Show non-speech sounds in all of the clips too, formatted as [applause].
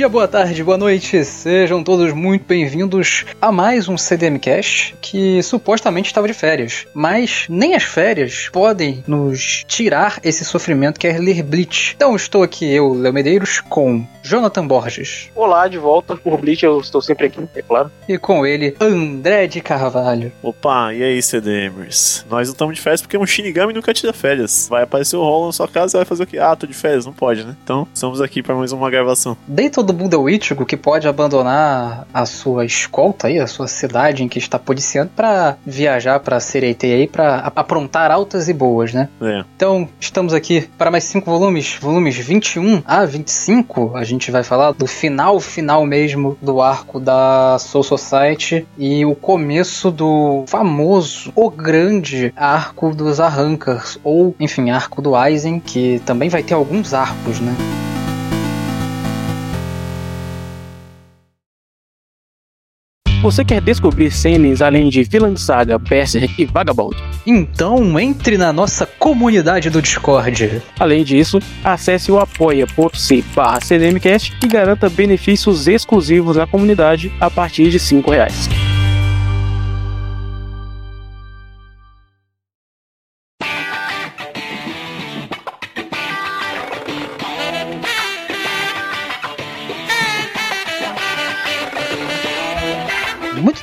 dia, boa tarde, boa noite, sejam todos muito bem-vindos a mais um CDM Cash que supostamente estava de férias, mas nem as férias podem nos tirar esse sofrimento que é ler Bleach. Então estou aqui eu, Léo Medeiros, com Jonathan Borges. Olá, de volta por Bleach, eu estou sempre aqui, é claro. E com ele, André de Carvalho. Opa, e aí, CDMers? Nós não estamos de férias porque um Shinigami nunca tira férias. Vai aparecer o rolo na sua casa e vai fazer o quê? Ah, tô de férias, não pode, né? Então, estamos aqui para mais uma gravação. Dei todo mundo ao Ichigo que pode abandonar a sua escolta aí, a sua cidade em que está policiando para viajar para Sereitei aí para aprontar altas e boas, né? É. Então, estamos aqui para mais cinco volumes, volumes 21 a 25. A gente vai falar do final, final mesmo do arco da Soul Society e o começo do famoso, o grande arco dos Arrancars, ou, enfim, arco do Aizen, que também vai ter alguns arcos, né? Você quer descobrir cenas além de Villain Saga, Berserk e Vagabond? Então entre na nossa comunidade do Discord. Além disso, acesse o apoia.c barra CDMcast e garanta benefícios exclusivos à comunidade a partir de R$ reais.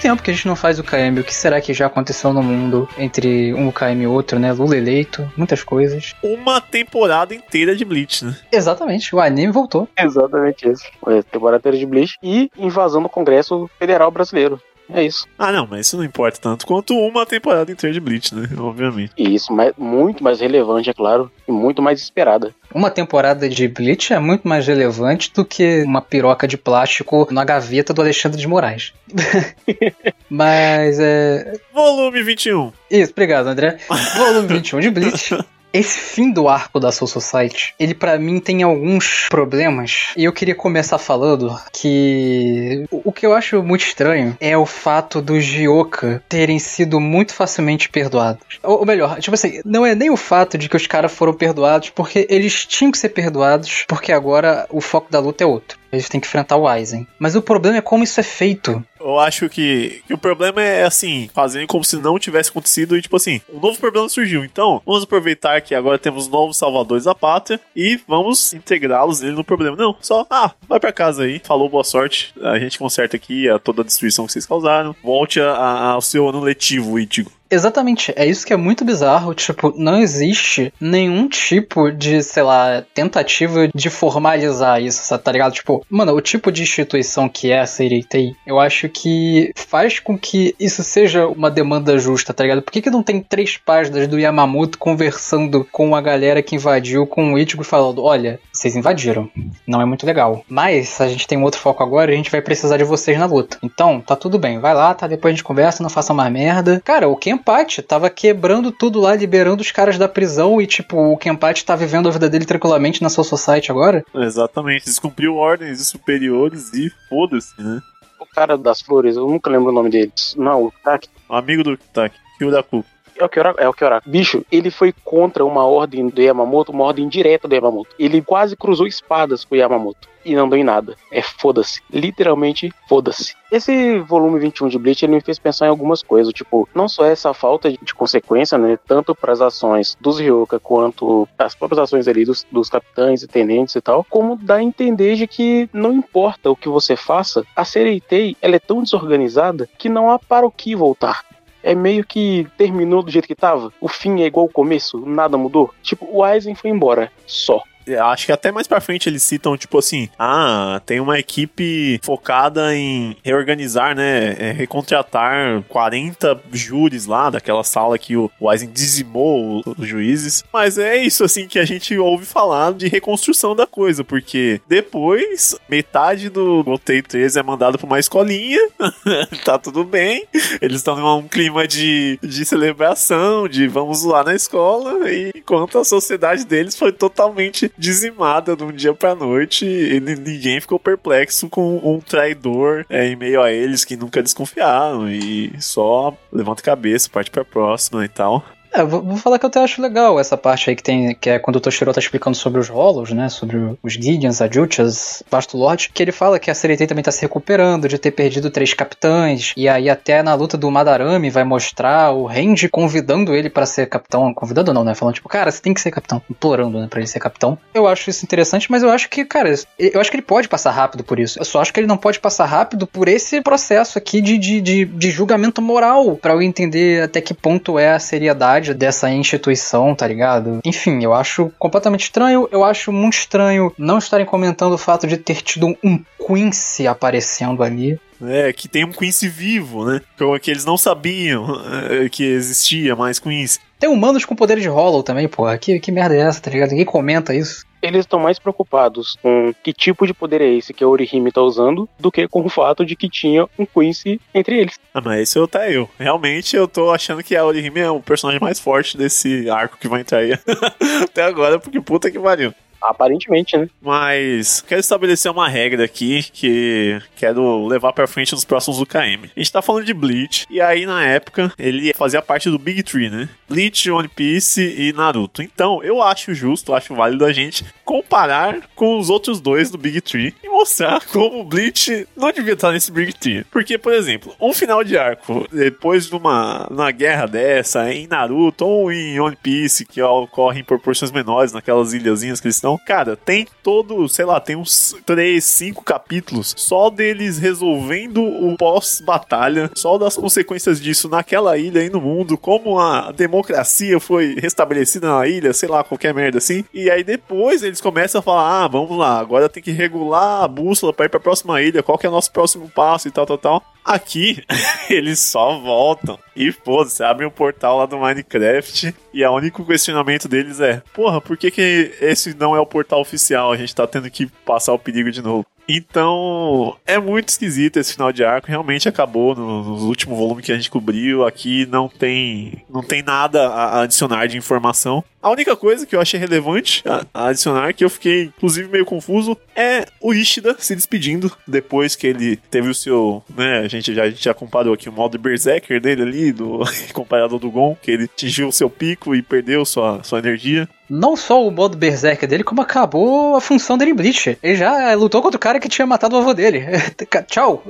Tempo que a gente não faz o KM. O que será que já aconteceu no mundo entre um KM e outro, né? Lula eleito, muitas coisas. Uma temporada inteira de Bleach, né? Exatamente, o anime voltou. Exatamente isso. Temporada inteira de Bleach e invasão do Congresso Federal Brasileiro. É isso. Ah, não, mas isso não importa tanto quanto uma temporada inteira de Bleach, né? Obviamente. Isso mais, muito mais relevante, é claro, e muito mais esperada. Uma temporada de Bleach é muito mais relevante do que uma piroca de plástico na gaveta do Alexandre de Moraes. [laughs] Mas é. Volume 21. Isso, obrigado, André. Volume 21 de Bleach. [laughs] Esse fim do arco da Soul Society, ele para mim tem alguns problemas. E eu queria começar falando que o que eu acho muito estranho é o fato dos Jioka terem sido muito facilmente perdoados. Ou melhor, tipo assim, não é nem o fato de que os caras foram perdoados, porque eles tinham que ser perdoados, porque agora o foco da luta é outro. Eles têm que enfrentar o Aizen. Mas o problema é como isso é feito. Eu acho que, que, o problema é assim, fazendo como se não tivesse acontecido e tipo assim, um novo problema surgiu. Então, vamos aproveitar que agora temos novos salvadores da pátria e vamos integrá-los nele no problema. Não, só, ah, vai para casa aí, falou boa sorte, a gente conserta aqui a, toda a destruição que vocês causaram, volte a, a, ao seu ano letivo, Itigo. Exatamente, é isso que é muito bizarro. Tipo, não existe nenhum tipo de, sei lá, tentativa de formalizar isso, tá ligado? Tipo, mano, o tipo de instituição que é a Seirei eu acho que faz com que isso seja uma demanda justa, tá ligado? Por que, que não tem três páginas do Yamamoto conversando com a galera que invadiu com o Ichigo falando: olha, vocês invadiram, não é muito legal. Mas a gente tem um outro foco agora a gente vai precisar de vocês na luta. Então, tá tudo bem, vai lá, tá? Depois a gente conversa, não faça mais merda. Cara, o Kenpachi tava quebrando tudo lá, liberando os caras da prisão e, tipo, o Kenpachi tá vivendo a vida dele tranquilamente na sua society agora. Exatamente, descumpriu ordens de superiores e foda-se, né? O cara das flores, eu nunca lembro o nome deles. Não, o Taki. O amigo do Taki, Kyuraku. É o Kyoraku, é o Kyoraku. Bicho, ele foi contra uma ordem do Yamamoto, uma ordem direta do Yamamoto. Ele quase cruzou espadas com o Yamamoto e não deu em nada. É foda-se. Literalmente, foda-se. Esse volume 21 de Bleach ele me fez pensar em algumas coisas, tipo, não só essa falta de consequência, né, tanto para as ações dos Ryoka quanto as próprias ações ali dos, dos capitães e tenentes e tal, como dá a entender de que não importa o que você faça, a Sereitei ela é tão desorganizada que não há para o que voltar é meio que terminou do jeito que tava. O fim é igual ao começo, nada mudou. Tipo, o Aizen foi embora, só acho que até mais pra frente eles citam, tipo assim, ah, tem uma equipe focada em reorganizar, né, é, recontratar 40 júris lá daquela sala que o Aizen dizimou os juízes. Mas é isso, assim, que a gente ouve falar de reconstrução da coisa, porque depois, metade do Gotei 13 é mandado pra uma escolinha, [laughs] tá tudo bem, eles estão num clima de, de celebração, de vamos lá na escola, e enquanto a sociedade deles foi totalmente dizimada de um dia pra noite e ninguém ficou perplexo com um traidor é, em meio a eles que nunca desconfiaram e só levanta a cabeça, parte pra próxima e tal. É, vou, vou falar que eu até acho legal essa parte aí que tem, que é quando o Toshiro tá explicando sobre os rolos, né? Sobre os Gideons, Ajuchas, Vasto Lord, que ele fala que a Seretei também tá se recuperando de ter perdido três capitães. E aí até na luta do Madarame vai mostrar o Range convidando ele para ser capitão. Convidando não, né? Falando, tipo, cara, você tem que ser capitão. Implorando, né, pra ele ser capitão. Eu acho isso interessante, mas eu acho que, cara, eu acho que ele pode passar rápido por isso. Eu só acho que ele não pode passar rápido por esse processo aqui de, de, de, de julgamento moral. para eu entender até que ponto é a seriedade dessa instituição, tá ligado? Enfim, eu acho completamente estranho. Eu acho muito estranho não estarem comentando o fato de ter tido um Quincy aparecendo ali. É, que tem um Quincy vivo, né? Que eles não sabiam é, que existia mais Quincy. Tem humanos com poder de Hollow também, porra. Que, que merda é essa, tá ligado? Ninguém comenta isso. Eles estão mais preocupados com que tipo de poder é esse que a Orihime tá usando do que com o fato de que tinha um Quincy entre eles. Ah, mas esse eu tá eu. Realmente eu tô achando que a Orihime é o personagem mais forte desse arco que vai entrar aí [laughs] até agora, porque puta que pariu. Aparentemente, né? Mas quero estabelecer uma regra aqui que quero levar pra frente nos próximos UKM. A gente tá falando de Bleach, e aí na época ele fazia parte do Big Tree, né? Bleach, One Piece e Naruto. Então eu acho justo, acho válido a gente comparar com os outros dois do Big Tree e mostrar como Bleach não devia estar nesse Big Tree. Porque, por exemplo, um final de arco, depois de uma, uma guerra dessa, em Naruto ou em One Piece, que ocorre em proporções menores naquelas ilhazinhas que eles estão, cara, tem todo, sei lá, tem uns 3, 5 capítulos só deles resolvendo o pós-batalha, só das consequências disso naquela ilha e no mundo, como a democracia foi restabelecida na ilha, sei lá, qualquer merda assim. E aí depois eles começam a falar: ah, vamos lá, agora tem que regular a bússola para ir pra próxima ilha, qual que é o nosso próximo passo e tal, tal, tal. Aqui, [laughs] eles só voltam. E foda-se, abrem o um portal lá do Minecraft. E o único questionamento deles é: Porra, por que, que esse não é o portal oficial? A gente tá tendo que passar o perigo de novo. Então, é muito esquisito esse final de arco. Realmente acabou no, no, último volume que a gente cobriu. Aqui não tem, não tem nada a adicionar de informação. A única coisa que eu achei relevante a, a adicionar, que eu fiquei inclusive meio confuso, é o Ishida se despedindo depois que ele teve o seu. Né, a, gente já, a gente já comparou aqui o modo Berserker dele ali, do, [laughs] comparado do Gon, que ele atingiu o seu pico e perdeu sua, sua energia não só o modo berserker dele, como acabou a função dele em Bleach. Ele já lutou contra o cara que tinha matado o avô dele. [laughs] Tchau.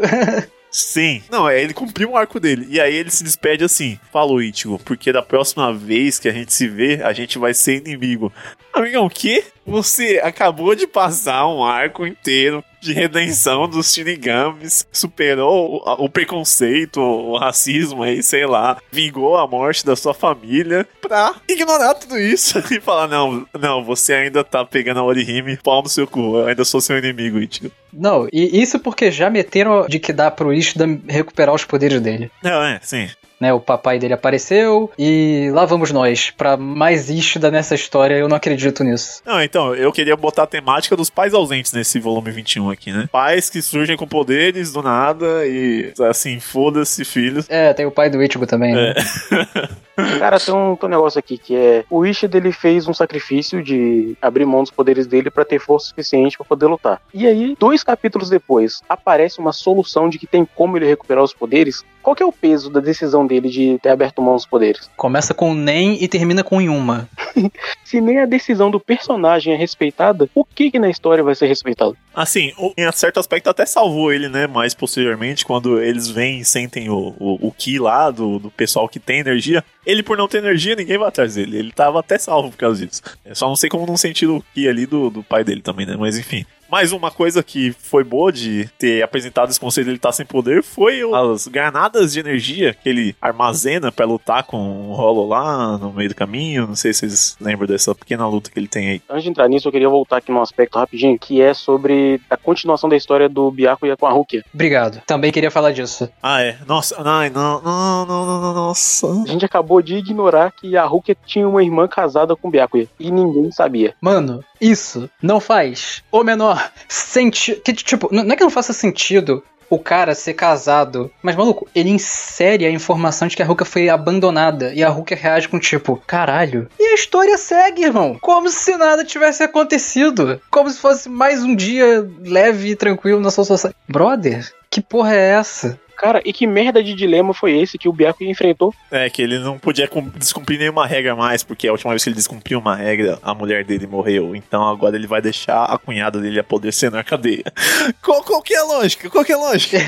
Sim. Não, é, ele cumpriu um arco dele. E aí ele se despede assim: Falou, Ichigo, porque da próxima vez que a gente se vê, a gente vai ser inimigo. Amigão, o quê? Você acabou de passar um arco inteiro de redenção dos Shinigamis, superou o, o, preconceito, o racismo aí, sei lá, vingou a morte da sua família pra ignorar tudo isso [laughs] e falar: não, não, você ainda tá pegando a Orihime, pau no seu cu, eu ainda sou seu inimigo, Ichigo. Não, e isso porque já meteram de que dá pro Ishida recuperar os poderes dele. Não, é, sim né? O papai dele apareceu e lá vamos nós. Pra mais Ishida nessa história, eu não acredito nisso. Não, então, eu queria botar a temática dos pais ausentes nesse volume 21 aqui, né? Pais que surgem com poderes do nada e, assim, foda-se, filhos. É, tem o pai do Ichigo também, né? [laughs] Cara, tem um, tem um, negócio aqui que é. O Ishida ele fez um sacrifício de abrir mão dos poderes dele para ter força suficiente para poder lutar. E aí, dois capítulos depois, aparece uma solução de que tem como ele recuperar os poderes. Qual que é o peso da decisão dele de ter aberto mão dos poderes? Começa com nem e termina com Yuma. [laughs] Se nem a decisão do personagem é respeitada, o que que na história vai ser respeitado? Assim, em certo aspecto até salvou ele, né? Mais posteriormente, quando eles vêm e sentem o, o, o ki lá do, do pessoal que tem energia, ele, por não ter energia, ninguém vai atrás dele. Ele tava até salvo por causa disso. Eu só não sei como não sentir o Ki ali do, do pai dele também, né? Mas enfim. Mais uma coisa que foi boa de ter apresentado esse conceito de ele estar tá sem poder foi as granadas de energia que ele armazena para lutar com o Rolo lá no meio do caminho. Não sei se vocês lembram dessa pequena luta que ele tem aí. Antes de entrar nisso, eu queria voltar aqui num aspecto rapidinho, que é sobre a continuação da história do Byakuya com a Rukia. Obrigado. Também queria falar disso. Ah, é. Nossa, ai, não, não, não, não, não, nossa. A gente acabou de ignorar que a Rukia tinha uma irmã casada com o Byakuya e ninguém sabia. Mano, isso não faz o menor sentido. Que, tipo, não é que não faça sentido o cara ser casado. Mas, maluco, ele insere a informação de que a Ruka foi abandonada. E a Ruka reage com tipo, caralho. E a história segue, irmão. Como se nada tivesse acontecido. Como se fosse mais um dia leve e tranquilo na sua sociedade. Brother, que porra é essa? Cara, e que merda de dilema foi esse que o Byakuya enfrentou? É, que ele não podia cum- descumprir nenhuma regra mais, porque a última vez que ele descumpriu uma regra, a mulher dele morreu. Então agora ele vai deixar a cunhada dele apodrecer na cadeia. [laughs] Qual, qual que é a lógica? Qual que é a lógica? [laughs]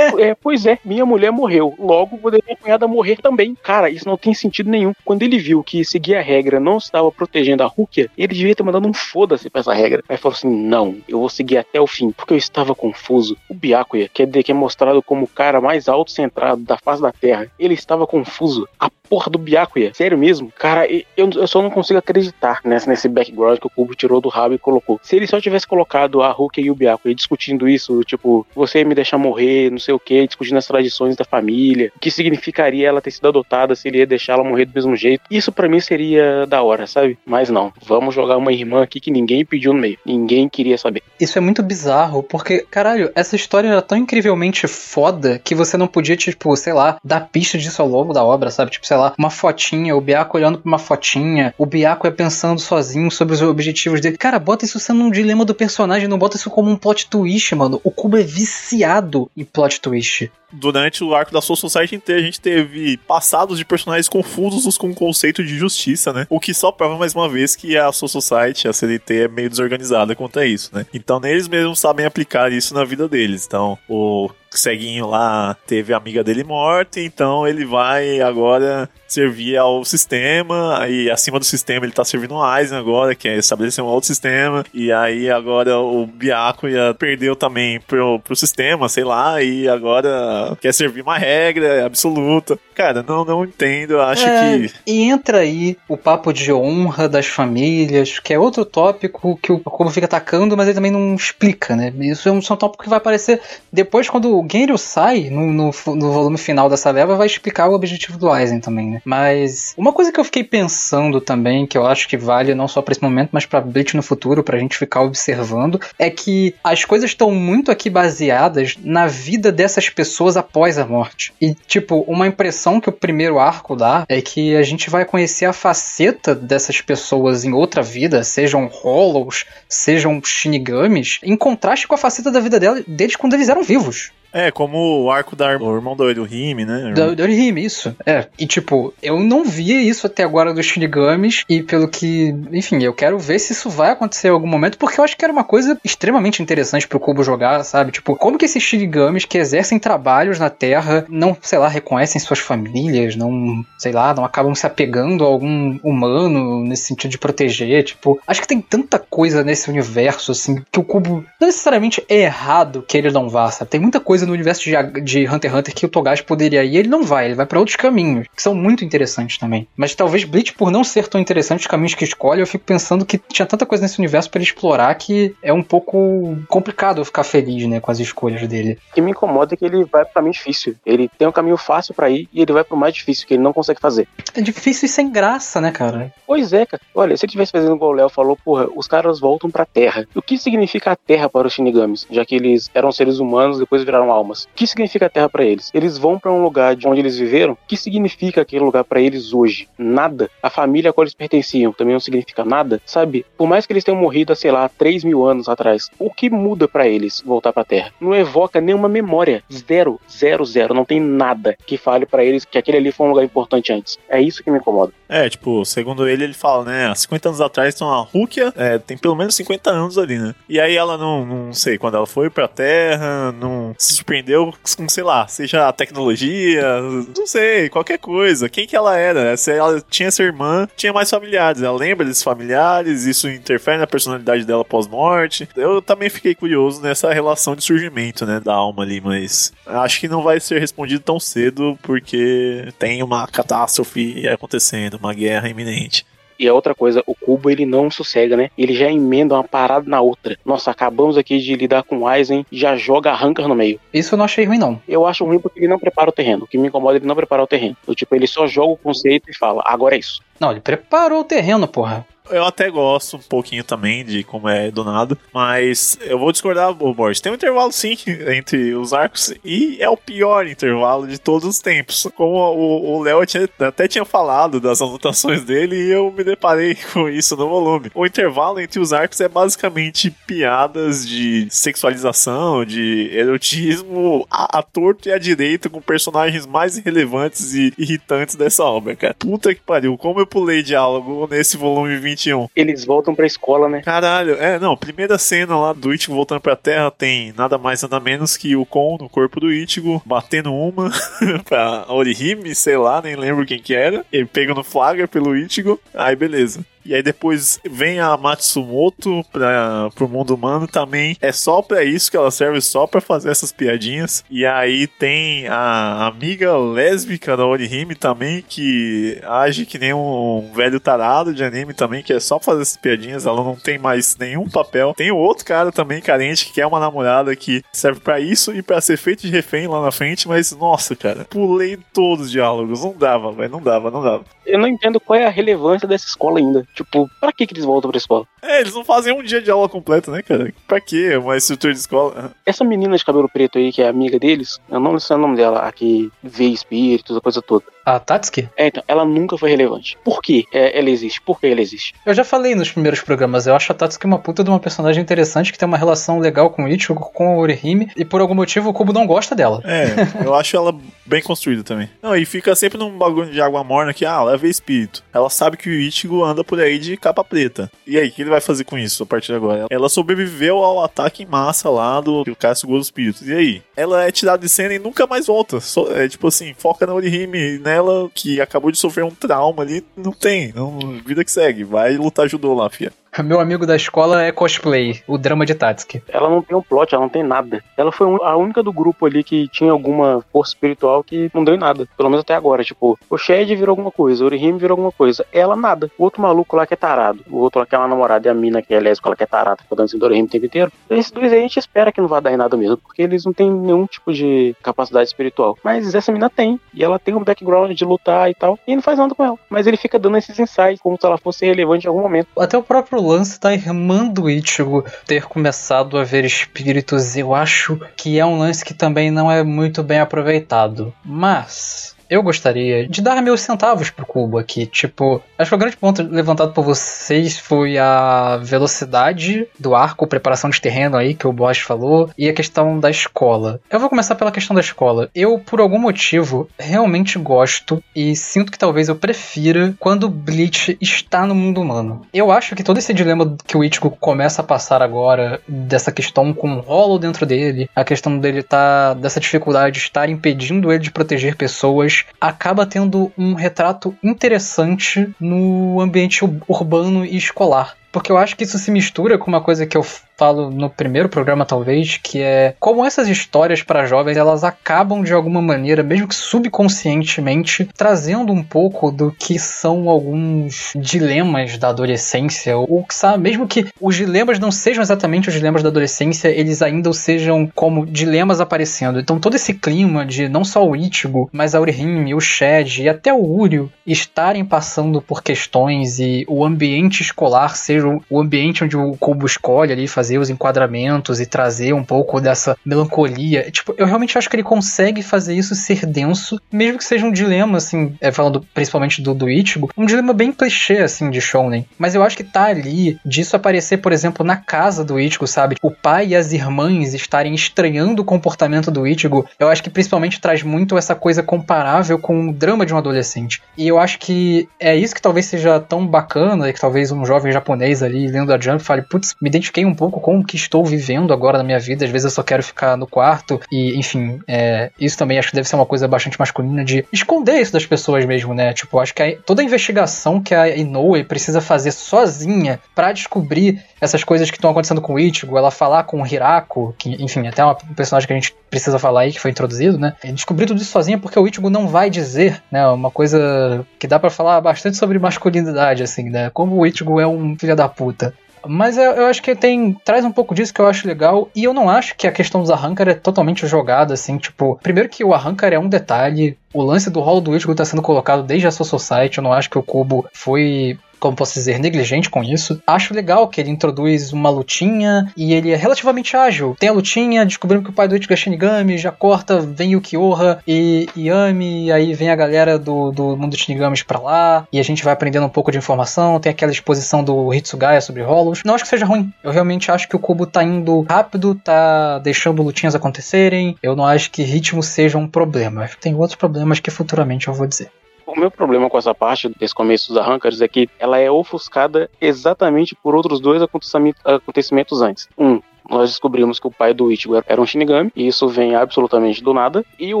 É, pois é, minha mulher morreu. Logo, vou deixar minha cunhada morrer também. Cara, isso não tem sentido nenhum. Quando ele viu que seguir a regra não estava protegendo a Rukia, ele devia ter mandado um foda-se pra essa regra. Aí falou assim: não, eu vou seguir até o fim, porque eu estava confuso. O Byakuya, que é, de- que é mostrado como o cara mais autocentrado da face da Terra, ele estava confuso. A porra do Byakuya, sério mesmo? Cara, eu, eu só não consigo acreditar nessa, nesse background que o Kubo tirou do rabo e colocou. Se ele só tivesse colocado a Rukia e o Byakuya discutindo isso, tipo, você me deixar morrer, não sei o que, discutindo as tradições da família, o que significaria ela ter sido adotada se ele ia deixar ela morrer do mesmo jeito, isso pra mim seria da hora, sabe? Mas não, vamos jogar uma irmã aqui que ninguém pediu no meio, ninguém queria saber. Isso é muito bizarro, porque, caralho, essa história era tão incrivelmente foda que você não podia, tipo, sei lá, dar pista disso ao longo da obra, sabe? Tipo, sei lá, uma fotinha, o Biaco olhando pra uma fotinha, o Biaco é pensando sozinho sobre os objetivos dele. Cara, bota isso sendo um dilema do personagem, não bota isso como um plot twist, mano. O Kubo é viciado em plot twist. Durante o arco da Soul Society inteira, a gente teve passados de personagens confusos com o conceito de justiça, né? O que só prova mais uma vez que a Soul Society, a CDT, é meio desorganizada quanto a isso, né? Então, nem eles mesmos sabem aplicar isso na vida deles. Então, o ceguinho lá teve a amiga dele morta, então ele vai agora servir ao sistema, e acima do sistema ele tá servindo o Aizen agora, que é estabelecer um outro sistema, e aí agora o Byakuya perdeu também pro, pro sistema, sei lá, e agora quer servir uma regra absoluta. Cara, não, não entendo, acho É, que... E entra aí o papo de honra das famílias, que é outro tópico que o Kubo fica atacando, mas ele também não explica, né? Isso é um, só um tópico que vai aparecer depois quando o Genryu sai no, no, no volume final dessa leva, vai explicar o objetivo do Aizen também, né? Mas uma coisa que eu fiquei pensando também, que eu acho que vale não só pra esse momento, mas pra Bleach no futuro, pra gente ficar observando, é que as coisas estão muito aqui baseadas na vida dessas pessoas após a morte. E, tipo, uma impressão que o primeiro arco dá é que a gente vai conhecer a faceta dessas pessoas em outra vida, sejam Hollows, sejam Shinigamis, em contraste com a faceta da vida dela- deles quando eles eram vivos. É, como o arco da o irmão do do Rime, né? Do, do Orihime, isso. É. E tipo, eu não via isso até agora dos Shinigamis. E pelo que. Enfim, eu quero ver se isso vai acontecer em algum momento. Porque eu acho que era uma coisa extremamente interessante pro Kubo jogar, sabe? Tipo, como que esses Shinigamis que exercem trabalhos na Terra não, sei lá, reconhecem suas famílias, não, sei lá, não acabam se apegando a algum humano nesse sentido de proteger. Tipo, acho que tem tanta coisa nesse universo, assim, que o Kubo não necessariamente é errado que ele não vá, sabe? Tem muita coisa no universo de, de Hunter x Hunter que o Togashi poderia ir e ele não vai, ele vai pra outros caminhos, que são muito interessantes também. Mas talvez Bleach, por não ser tão interessante os caminhos que escolhe, eu fico pensando que tinha tanta coisa nesse universo pra ele explorar que é um pouco complicado eu ficar feliz, né, com as escolhas dele. O que me incomoda é que ele vai pro caminho difícil. Ele tem um caminho fácil pra ir e ele vai pro mais difícil, que ele não consegue fazer. É difícil e sem graça, né, cara? Pois é, cara. Olha, se ele tivesse fazendo igual o Léo falou, porra, os caras voltam pra Terra. O que significa a Terra para os Shinigamis? Já que eles eram seres humanos, depois viraram almas. O que significa a Terra pra eles? Eles vão pra um lugar de onde eles viveram. O que significa aquele lugar pra eles hoje? Nada. A família a qual eles pertenciam também não significa nada, sabe? Por mais que eles tenham morrido há, sei lá, 3 mil anos atrás, o que muda pra eles voltar pra Terra? Não evoca nenhuma memória. Zero, zero, zero. Não tem nada que fale pra eles que aquele ali foi um lugar importante antes. É isso que me incomoda. É, tipo, segundo ele, ele fala, né? Há 50 anos atrás, então a Rukia é, tem pelo menos 50 anos ali, né? E aí ela não, não sei, quando ela foi pra Terra, não surpreendeu com, sei lá, seja a tecnologia, não sei, qualquer coisa. Quem que ela era? Se ela tinha essa irmã, tinha mais familiares. Ela lembra desses familiares, isso interfere na personalidade dela pós-morte. Eu também fiquei curioso nessa relação de surgimento, né, da alma ali, mas acho que não vai ser respondido tão cedo porque tem uma catástrofe acontecendo, uma guerra iminente. E a outra coisa, o Cubo ele não sossega, né? Ele já emenda uma parada na outra. Nossa, acabamos aqui de lidar com o Aizen, já joga a Rankar no meio. Isso eu não achei ruim, não. Eu acho ruim porque ele não prepara o terreno. O que me incomoda é ele não preparar o terreno. Do tipo, ele só joga o conceito e fala, agora é isso. Não, ele preparou o terreno, porra. Eu até gosto um pouquinho também de como é do nada, mas eu vou discordar, Boris. Tem um intervalo sim entre os arcos e é o pior intervalo de todos os tempos. Como o Léo até tinha falado das anotações dele e eu me deparei [laughs] com isso no volume. O intervalo entre os arcos é basicamente piadas de sexualização, de erotismo a, a torto e a direito com personagens mais relevantes e irritantes dessa obra, cara. Puta que pariu, como eu pulei diálogo nesse volume 21. Eles voltam pra escola, né? Caralho, é, não, primeira cena lá do Ichigo voltando pra Terra tem nada mais nada menos que o Kon no corpo do Ichigo, batendo uma [laughs] pra Orihime, sei lá, nem lembro quem que era. Ele pega no flagra pelo Ichigo, aí beleza. E aí depois vem a Matsumoto para pro mundo humano também. É só para isso que ela serve, só para fazer essas piadinhas. E aí tem a amiga lésbica da Orihime também, que age que nem um velho tarado de anime também, que é só fazer essas piadinhas. Ela não tem mais nenhum papel. Tem o outro cara também carente, que quer uma namorada que serve para isso e para ser feito de refém lá na frente. Mas, nossa, cara, pulei todos os diálogos. Não dava, velho, não dava, não dava. Eu não entendo qual é a relevância dessa escola ainda. Tipo, pra que, que eles voltam pra escola? É, eles não fazem um dia de aula completa, né, cara? Pra quê? Uma estrutura de escola. Essa menina de cabelo preto aí, que é amiga deles, eu não sei o nome dela, a que vê espíritos, a coisa toda. A Tatsuki? É, então, ela nunca foi relevante. Por que é, ela existe? Por que ela existe? Eu já falei nos primeiros programas, eu acho a Tatsuki uma puta de uma personagem interessante que tem uma relação legal com o Ichigo, com o Orihime, e por algum motivo o Kubo não gosta dela. É, eu acho ela bem construída também. Não, e fica sempre num bagulho de água morna que, ah, leva espírito. Ela sabe que o Ichigo anda por aí de capa preta. E aí, o que ele vai fazer com isso a partir de agora? Ela sobreviveu ao ataque em massa lá do que o cara segurou os espíritos. E aí? Ela é tirada de cena e nunca mais volta. So, é tipo assim, foca na Orihime, nela que acabou de sofrer um trauma ali. Não tem. Não, vida que segue. Vai lutar judô lá, fia. [laughs] Meu amigo da escola é cosplay, o drama de Tatsuki. Ela não tem um plot, ela não tem nada. Ela foi a única do grupo ali que tinha alguma força espiritual que não deu em nada. Pelo menos até agora. Tipo, o Shed virou alguma coisa, o Orihime virou alguma coisa. Ela nada. O outro maluco lá que é tarado. O outro lá que é uma namorada e a mina que é lésbica, ela que é tarada, fica dando do Orihime o tempo inteiro. Esses dois aí a gente espera que não vá dar em nada mesmo, porque eles não têm nenhum tipo de capacidade espiritual. Mas essa mina tem. E ela tem um background de lutar e tal. E não faz nada com ela. Mas ele fica dando esses insights como se ela fosse relevante em algum momento. Até o próprio lance da irmã do Ichigo ter começado a ver espíritos, eu acho que é um lance que também não é muito bem aproveitado. Mas eu gostaria de dar meus centavos pro Cubo aqui. Tipo, acho que o grande ponto levantado por vocês foi a velocidade do arco, preparação de terreno aí que o Boss falou, e a questão da escola. Eu vou começar pela questão da escola. Eu, por algum motivo, realmente gosto e sinto que talvez eu prefira quando Bleach está no mundo humano. Eu acho que todo esse dilema que o Ichigo começa a passar agora, dessa questão com o rolo dentro dele, a questão dele tá dessa dificuldade de estar impedindo ele de proteger pessoas, acaba tendo um retrato interessante no ambiente urbano e escolar. Porque eu acho que isso se mistura com uma coisa que eu falo no primeiro programa, talvez, que é como essas histórias para jovens elas acabam de alguma maneira, mesmo que subconscientemente, trazendo um pouco do que são alguns dilemas da adolescência, ou que sabe, mesmo que os dilemas não sejam exatamente os dilemas da adolescência, eles ainda sejam como dilemas aparecendo. Então todo esse clima de não só o Ichigo, mas a Orihime, o Shed e até o Uryu estarem passando por questões e o ambiente escolar seja o ambiente onde o Kubo escolhe ali fazer os enquadramentos e trazer um pouco dessa melancolia. Tipo, eu realmente acho que ele consegue fazer isso ser denso, mesmo que seja um dilema, assim, é, falando principalmente do, do Ichigo, um dilema bem clichê, assim, de Shonen. Mas eu acho que tá ali, disso aparecer, por exemplo, na casa do Ichigo, sabe? O pai e as irmãs estarem estranhando o comportamento do Ichigo, eu acho que principalmente traz muito essa coisa comparável com o drama de um adolescente. E eu acho que é isso que talvez seja tão bacana, e que talvez um jovem japonês ali lendo a Jump fale, putz, me identifiquei um pouco com o que estou vivendo agora na minha vida, às vezes eu só quero ficar no quarto, e enfim, é, isso também acho que deve ser uma coisa bastante masculina de esconder isso das pessoas mesmo, né? Tipo, acho que a, toda a investigação que a Inoue precisa fazer sozinha para descobrir essas coisas que estão acontecendo com o Ichigo, ela falar com o Hirako, que, enfim, até uma, um personagem que a gente precisa falar aí, que foi introduzido, né? E descobrir tudo isso sozinha porque o Ichigo não vai dizer, né? Uma coisa que dá para falar bastante sobre masculinidade, assim, né? Como o Ichigo é um filho da puta. Mas eu, eu, acho que tem. traz um pouco disso que eu acho legal. E eu não acho que a questão dos arrancar é totalmente jogada, assim, tipo. Primeiro que o arrancar é um detalhe. O lance do rolo do Ichigo tá sendo colocado desde a sua society. Eu não acho que o Kubo foi como posso dizer, negligente com isso. Acho legal que ele introduz uma lutinha e ele é relativamente ágil. Tem a lutinha, descobrimos que o pai do Ichigo é Shinigami, já corta, vem o Kyoha e Yami, e aí vem a galera do, do mundo Shinigamis pra lá, e a gente vai aprendendo um pouco de informação, tem aquela exposição do Hitsugaya sobre Rolos. Não acho que seja ruim. Eu realmente acho que o Kubo tá indo rápido, tá deixando lutinhas acontecerem. Eu não acho que ritmo seja um problema. Acho que tem outros problemas que futuramente eu vou dizer. O meu problema com essa parte desse começo dos arrancars é que ela é ofuscada exatamente por outros dois acontecimentos antes. Um, nós descobrimos que o pai do Ichigo era um Shinigami, e isso vem absolutamente do nada. E o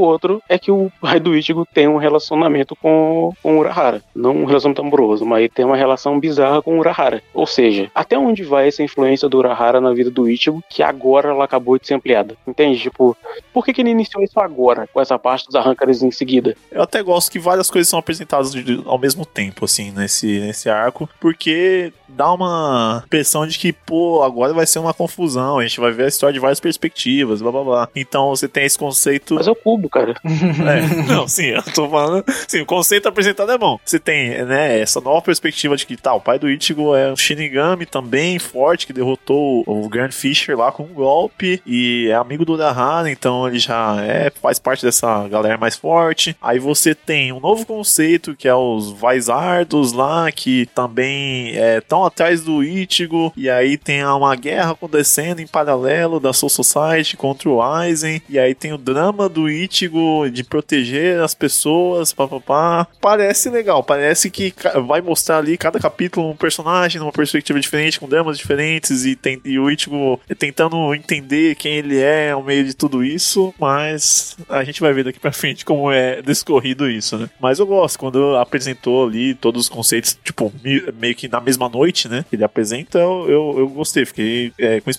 outro é que o pai do Ichigo tem um relacionamento com, o Urahara. Não um relacionamento amoroso, mas tem uma relação bizarra com o Urahara. Ou seja, até onde vai essa influência do Urahara na vida do Ichigo, que agora ela acabou de ser ampliada? Entende? Tipo, por que, que ele iniciou isso agora, com essa parte dos arrancares em seguida? Eu até gosto que várias coisas são apresentadas ao mesmo tempo, assim, nesse, nesse arco, porque dá uma impressão de que, pô, agora vai ser uma confusão, a gente vai ver a história de várias perspectivas, blá blá blá. Então você tem esse conceito. Mas é o cubo, cara. [laughs] É, não, sim, eu tô falando. Sim, o conceito apresentado é bom. Você tem, né, essa nova perspectiva de que, tá, o pai do Ichigo é um Shinigami também forte, que derrotou o Grand Fisher lá com um golpe, e é amigo do Urahara, então ele já é, faz parte dessa galera mais forte. Aí você tem um novo conceito, que é os Vaisardos lá, que também estão é, atrás do Ichigo, e aí tem uma guerra acontecendo em paralelo da Soul Society contra o Aizen, e aí tem o drama do Ichigo de proteger as pessoas, papapá. Parece legal, parece que vai mostrar ali cada capítulo um personagem numa perspectiva diferente, com dramas diferentes, e, tem, e o Ichigo tentando entender quem ele é ao meio de tudo isso, mas a gente vai ver daqui pra frente como é descorrido isso, né? Mas eu gosto, quando apresentou ali todos os conceitos, tipo, meio que na mesma noite, né? Ele apresenta, eu, eu, eu gostei, fiquei é, com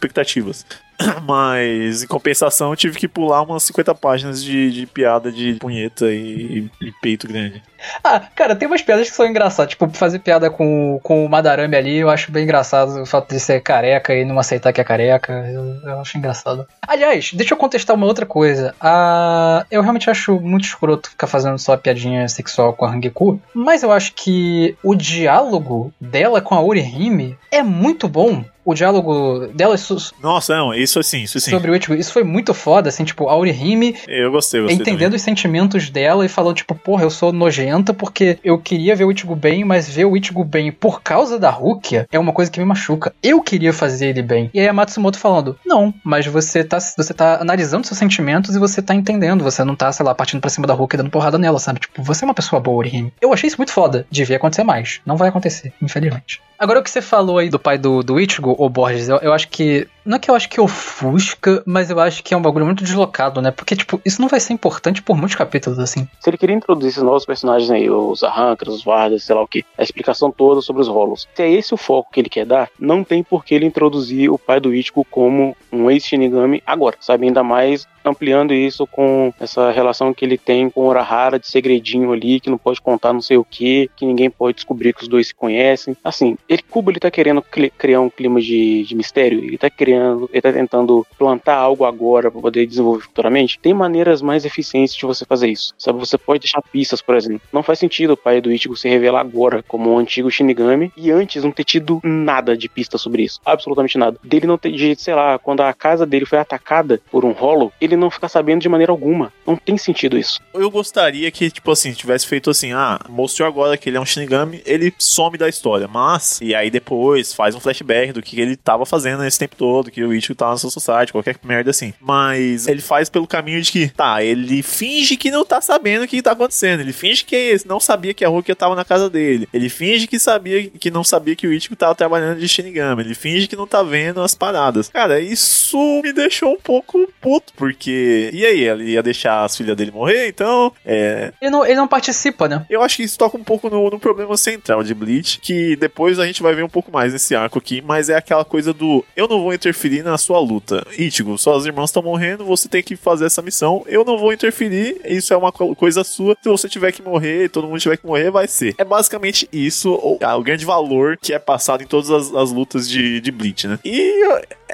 [clears throat] Mas, em compensação, eu tive que pular umas 50 páginas de, de piada de punheta e, e, peito grande. Ah, cara, tem umas piadas que são engraçadas. Tipo, fazer piada com, com o Madarame ali, eu acho bem engraçado. O fato de ser careca e não aceitar que é careca, eu, eu acho engraçado. Aliás, deixa eu contestar uma outra coisa. Ah, eu realmente acho muito escroto ficar fazendo só piadinha sexual com a Hangeku, mas eu acho que o diálogo dela com a Orihime é muito bom o diálogo dela. Nossa, não, isso assim, isso assim. Sobre o Ichigo, isso foi muito foda, assim, tipo, a Aurihime. Eu gostei, gostei Entendendo também. os sentimentos dela e falando, tipo, porra, eu sou nojenta porque eu queria ver o Ichigo bem, mas ver o Ichigo bem por causa da Rukia é uma coisa que me machuca. Eu queria fazer ele bem. E aí a Matsumoto falando, não, mas você tá, você tá analisando seus sentimentos e você tá entendendo, você não tá, sei lá, partindo pra cima da Rukia dando porrada nela, sabe? Tipo, você é uma pessoa boa, Aurihime. Eu achei isso muito foda. Devia acontecer mais. Não vai acontecer, infelizmente. Agora o que você falou aí do pai do, do Ichigo, o Borges, eu, eu acho que. Não é que eu acho que ofusca, mas eu acho que é um bagulho muito deslocado, né? Porque, tipo, isso não vai ser importante por muitos capítulos, assim. Se ele queria introduzir esses novos personagens aí, os Arrancas, os Vardas, sei lá o que, a explicação toda sobre os rolos. Se é esse o foco que ele quer dar, não tem por que ele introduzir o pai do Ichigo como um ex-Shinigami agora, sabe? Ainda mais ampliando isso com essa relação que ele tem com o Urahara de segredinho ali, que não pode contar não sei o que, que ninguém pode descobrir que os dois se conhecem. Assim, ele, Kubo ele tá querendo criar um clima de, de mistério, ele tá criando, ele tá tentando plantar algo agora para poder desenvolver futuramente. Tem maneiras mais eficientes de você fazer isso. Sabe, você pode deixar pistas, por exemplo. Não faz sentido o pai do Ichigo se revelar agora como um antigo Shinigami e antes não ter tido nada de pista sobre isso. Absolutamente nada. Dele não ter, de, sei lá, quando a casa dele foi atacada por um rolo, ele não ficar sabendo de maneira alguma. Não tem sentido isso. Eu gostaria que, tipo assim, tivesse feito assim, ah, mostrou agora que ele é um Shinigami, ele some da história, mas, e aí depois faz um flashback do que ele tava fazendo nesse tempo todo, que o Ichigo tava na sua society, qualquer merda assim. Mas ele faz pelo caminho de que, tá, ele finge que não tá sabendo o que tá acontecendo, ele finge que não sabia que a Rukia tava na casa dele, ele finge que sabia que não sabia que o Ichigo tava trabalhando de Shinigami, ele finge que não tá vendo as paradas. Cara, isso me deixou um pouco puto, porque. E aí, ele ia deixar as filhas dele morrer, então. É... Ele, não, ele não participa, né? Eu acho que isso toca um pouco no, no problema central de Bleach, que depois a gente vai ver um pouco mais nesse arco aqui, mas é aquela coisa do eu não vou interferir na sua luta. Ichigo, suas irmãs estão morrendo, você tem que fazer essa missão. Eu não vou interferir, isso é uma coisa sua. Se você tiver que morrer, todo mundo tiver que morrer, vai ser. É basicamente isso, o, o grande valor que é passado em todas as, as lutas de, de Bleach, né? E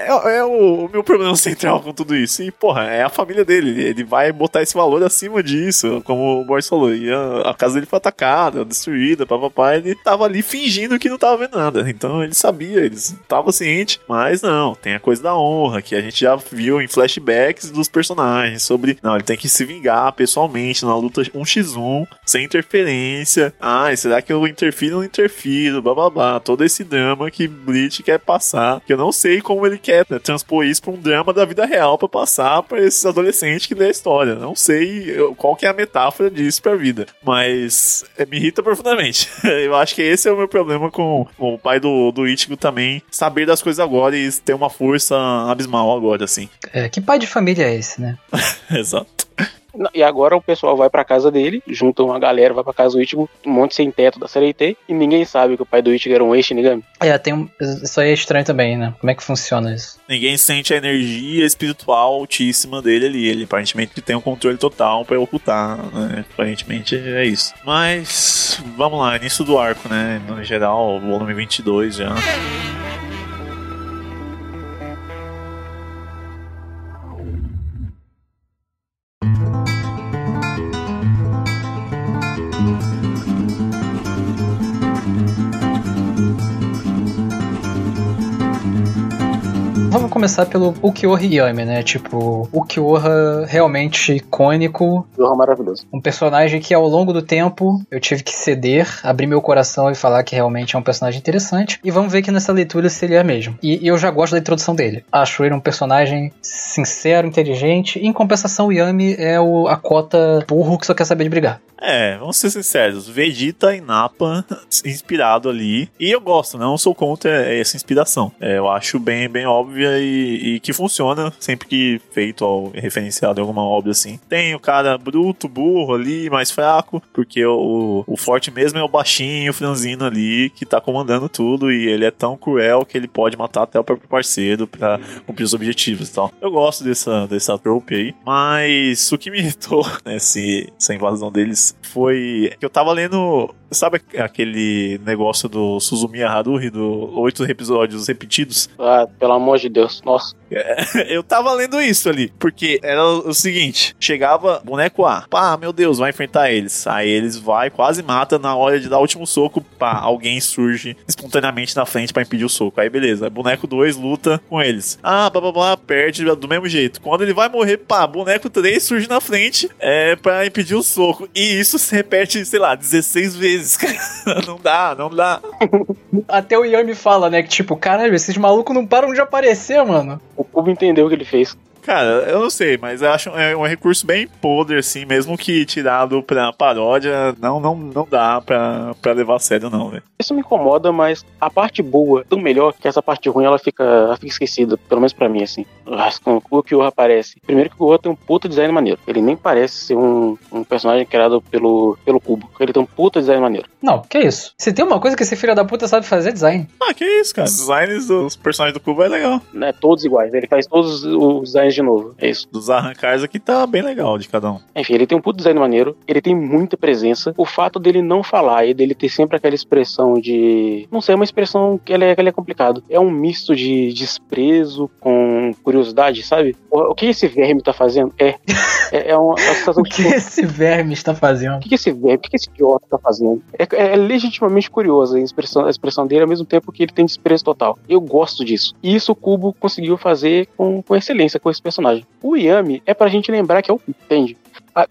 é, é o, o meu problema [laughs] central com tudo isso. E, porra, é a família dele. Ele vai botar esse valor acima disso, como o Boris falou. E a, a casa dele foi atacada, destruída, papapá. Ele tava ali fingindo que não tava vendo nada. Então ele sabia, ele tava ciente. Mas não, tem a coisa da honra, que a gente já viu em flashbacks dos personagens. Sobre, não, ele tem que se vingar pessoalmente na luta 1x1, sem interferência. Ai, será que eu interfiro ou não interfiro? Bababá. Todo esse drama que Bleach quer passar. Que eu não sei como ele quer né, transpor isso pra um drama da vida real para passar para esses adolescentes que lê a história. Não sei qual que é a metáfora disso pra vida. Mas é, me irrita profundamente. [laughs] eu acho que esse é o meu problema com, com o pai do, do Ichigo também. Saber das coisas agora e ter uma força abismal agora, assim. É, que pai de família é esse, né? [laughs] Exato. E agora o pessoal vai pra casa dele, junta uma galera, vai pra casa do Ichigo, um monte sem teto da Sereitei, e ninguém sabe que o pai do Ichigo era um ex-Shinigami. É, tem um, isso aí é estranho também, né? Como é que funciona isso? Ninguém sente a energia espiritual altíssima dele ali. Ele aparentemente tem um controle total pra ocultar, né? Aparentemente é isso. Mas, vamos lá, início do arco, né? No geral, volume 22 já. Vamos começar pelo Ukiyoha Yami, né? Tipo, Ukiyoha realmente icônico. Ukiyoha maravilhoso. Um personagem que ao longo do tempo eu tive que ceder, abrir meu coração e falar que realmente é um personagem interessante. E vamos ver que nessa leitura se ele é mesmo. E, e eu já gosto da introdução dele. Acho ele um personagem sincero, inteligente. Em compensação, o Yami é o, a cota burro que só quer saber de brigar. É, vamos ser sinceros, Vegeta e Nappa [laughs] inspirado ali. E eu gosto, não sou contra essa inspiração. É, eu acho bem, bem óbvia e, e, que funciona sempre que feito ou referenciado em alguma obra assim. Tem o cara bruto, burro ali, mais fraco, porque o, o forte mesmo é o baixinho, franzino ali, que tá comandando tudo e ele é tão cruel que ele pode matar até o próprio parceiro pra cumprir os objetivos e tal. Eu gosto dessa, dessa trope aí, mas o que me [laughs] irritou nesse, essa invasão deles foi que eu tava lendo. Sabe aquele negócio do Suzumiya Haruhi, do oito episódios repetidos? Ah, pelo amor de Deus, nossa. [laughs] eu tava lendo isso ali, porque era o seguinte: chegava boneco A, pá, meu Deus, vai enfrentar eles. Aí eles vai, quase mata, na hora de dar o último soco, pá, alguém surge espontaneamente na frente para impedir o soco. Aí beleza, boneco 2 luta com eles. Ah, blá blá blá, perde do mesmo jeito. Quando ele vai morrer, pá, boneco 3 surge na frente é, para impedir o soco. E isso se repete, sei lá, 16 vezes. [laughs] não dá, não dá. Até o Yami fala, né, que tipo, caralho, esses malucos não param de aparecer, mano. O Cubo entendeu o que ele fez. Cara, eu não sei, mas eu acho é um recurso bem podre, assim, mesmo que tirado pra paródia, não, não, não dá pra, pra levar a sério, não, velho. Isso me incomoda, mas a parte boa, tão melhor, que essa parte ruim ela fica, ela fica esquecida, pelo menos pra mim, assim. Quando o Kyo aparece. Primeiro que o Kyo tem um puta design maneiro. Ele nem parece ser um, um personagem criado pelo, pelo Cubo. Ele tem um puta design maneiro. Não, que isso. Se tem uma coisa que esse filho da puta sabe fazer, é design. Ah, que isso, cara. Os designs dos personagens do Cubo é legal. Não é todos iguais. Ele faz todos os designs de novo. É isso. Dos arrancais aqui tá bem legal de cada um. Enfim, ele tem um puto design maneiro, ele tem muita presença. O fato dele não falar e dele ter sempre aquela expressão de. Não sei, é uma expressão que é, que é complicado. É um misto de desprezo com curiosidade, sabe? O, o que esse verme tá fazendo? É. [laughs] É, é uma, uma sensação O que esse verme está fazendo? O que esse verme, o que esse idiota tá fazendo? É, é, é legitimamente curiosa a expressão, a expressão dele, ao mesmo tempo que ele tem desprezo total. Eu gosto disso. E isso o Kubo conseguiu fazer com, com excelência com personagem. O Yami é pra gente lembrar que é o entende? Ah,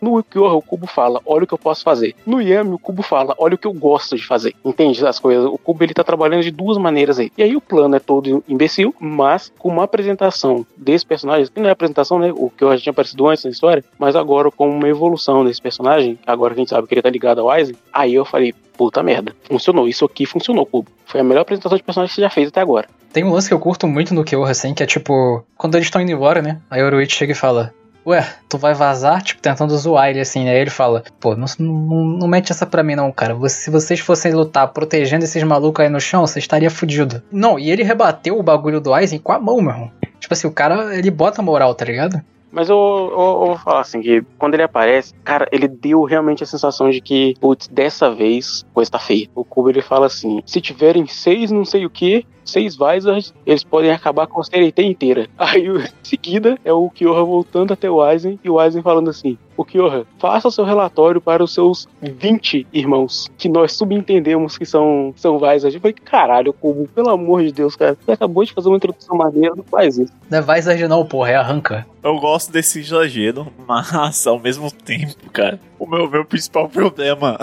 no- Ukiyoha, o Kubo fala, olha o que eu posso fazer. No Yami, o Kubo fala, olha o que eu gosto de fazer. Entende as coisas? O Kubo, ele tá trabalhando de duas maneiras aí. E aí o plano é todo imbecil, mas com uma apresentação desse personagem, que não é apresentação, né? O que já tinha aparecido antes na história, mas agora com uma evolução desse personagem, agora que a gente sabe que ele tá ligado ao Aizen, aí eu falei, puta merda, funcionou. Isso aqui funcionou, Kubo. Foi a melhor apresentação de personagem que você já fez até agora. Tem um lance que eu curto muito no Kyoha, assim, que é tipo, quando eles estão indo embora, né? Aí o Oroichi chega e fala. Ué, tu vai vazar? Tipo, tentando zoar ele assim, né? Ele fala, pô, não, não, não mete essa pra mim não, cara. Se vocês fossem lutar protegendo esses malucos aí no chão, você estaria fudido. Não, e ele rebateu o bagulho do Aizen com a mão, meu irmão. Tipo assim, o cara, ele bota moral, tá ligado? Mas eu, eu- eu vou falar assim, que quando ele aparece, cara, ele deu realmente a sensação de que, putz, dessa vez, coisa tá feia. O Kubo, ele fala assim, se tiverem seis não sei o que, seis Vizards, eles podem acabar com a CRT inteira. [laughs] Aí, em seguida, é o Kyoha voltando até o Aizen, e o Aizen falando assim, o Kyoha, faça seu relatório para os seus 20 irmãos, que nós subentendemos que são, são Vizards. Eu falei, caralho, Kubo, pelo amor de Deus, cara, você acabou de fazer uma introdução maneira, não faz isso. Não é Vizard não, porra, é arranca. Eu gosto desse exagero, [laughs] mas ao mesmo tempo, cara, o meu, meu principal [laughs] problema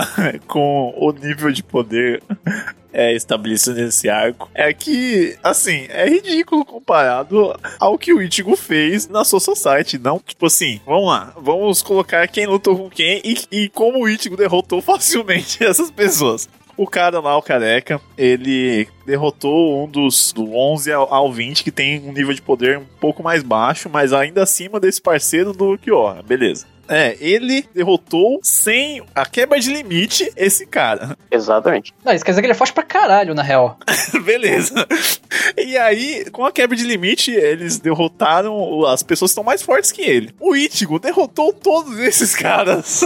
com o nível de poder é estabelecido nesse arco é que, assim, é ridículo comparado ao que o Ichigo fez na Soul Society. Não, tipo assim, vamos lá, vamos colocar quem lutou com quem e, e como o Ichigo derrotou [laughs] facilmente essas pessoas. O cara lá, o careca, ele derrotou um dos do 11 ao, ao 20, que tem um nível de poder um pouco mais baixo, mas ainda acima desse parceiro do Kyoha, beleza. É, ele derrotou sem a quebra de limite esse cara. [laughs] Exatamente. Não, isso quer dizer que ele é forte pra caralho, na real. [laughs] Beleza. [laughs] E aí, com a quebra de limite, eles derrotaram as pessoas que estão mais fortes que ele. O Ichigo derrotou todos esses caras.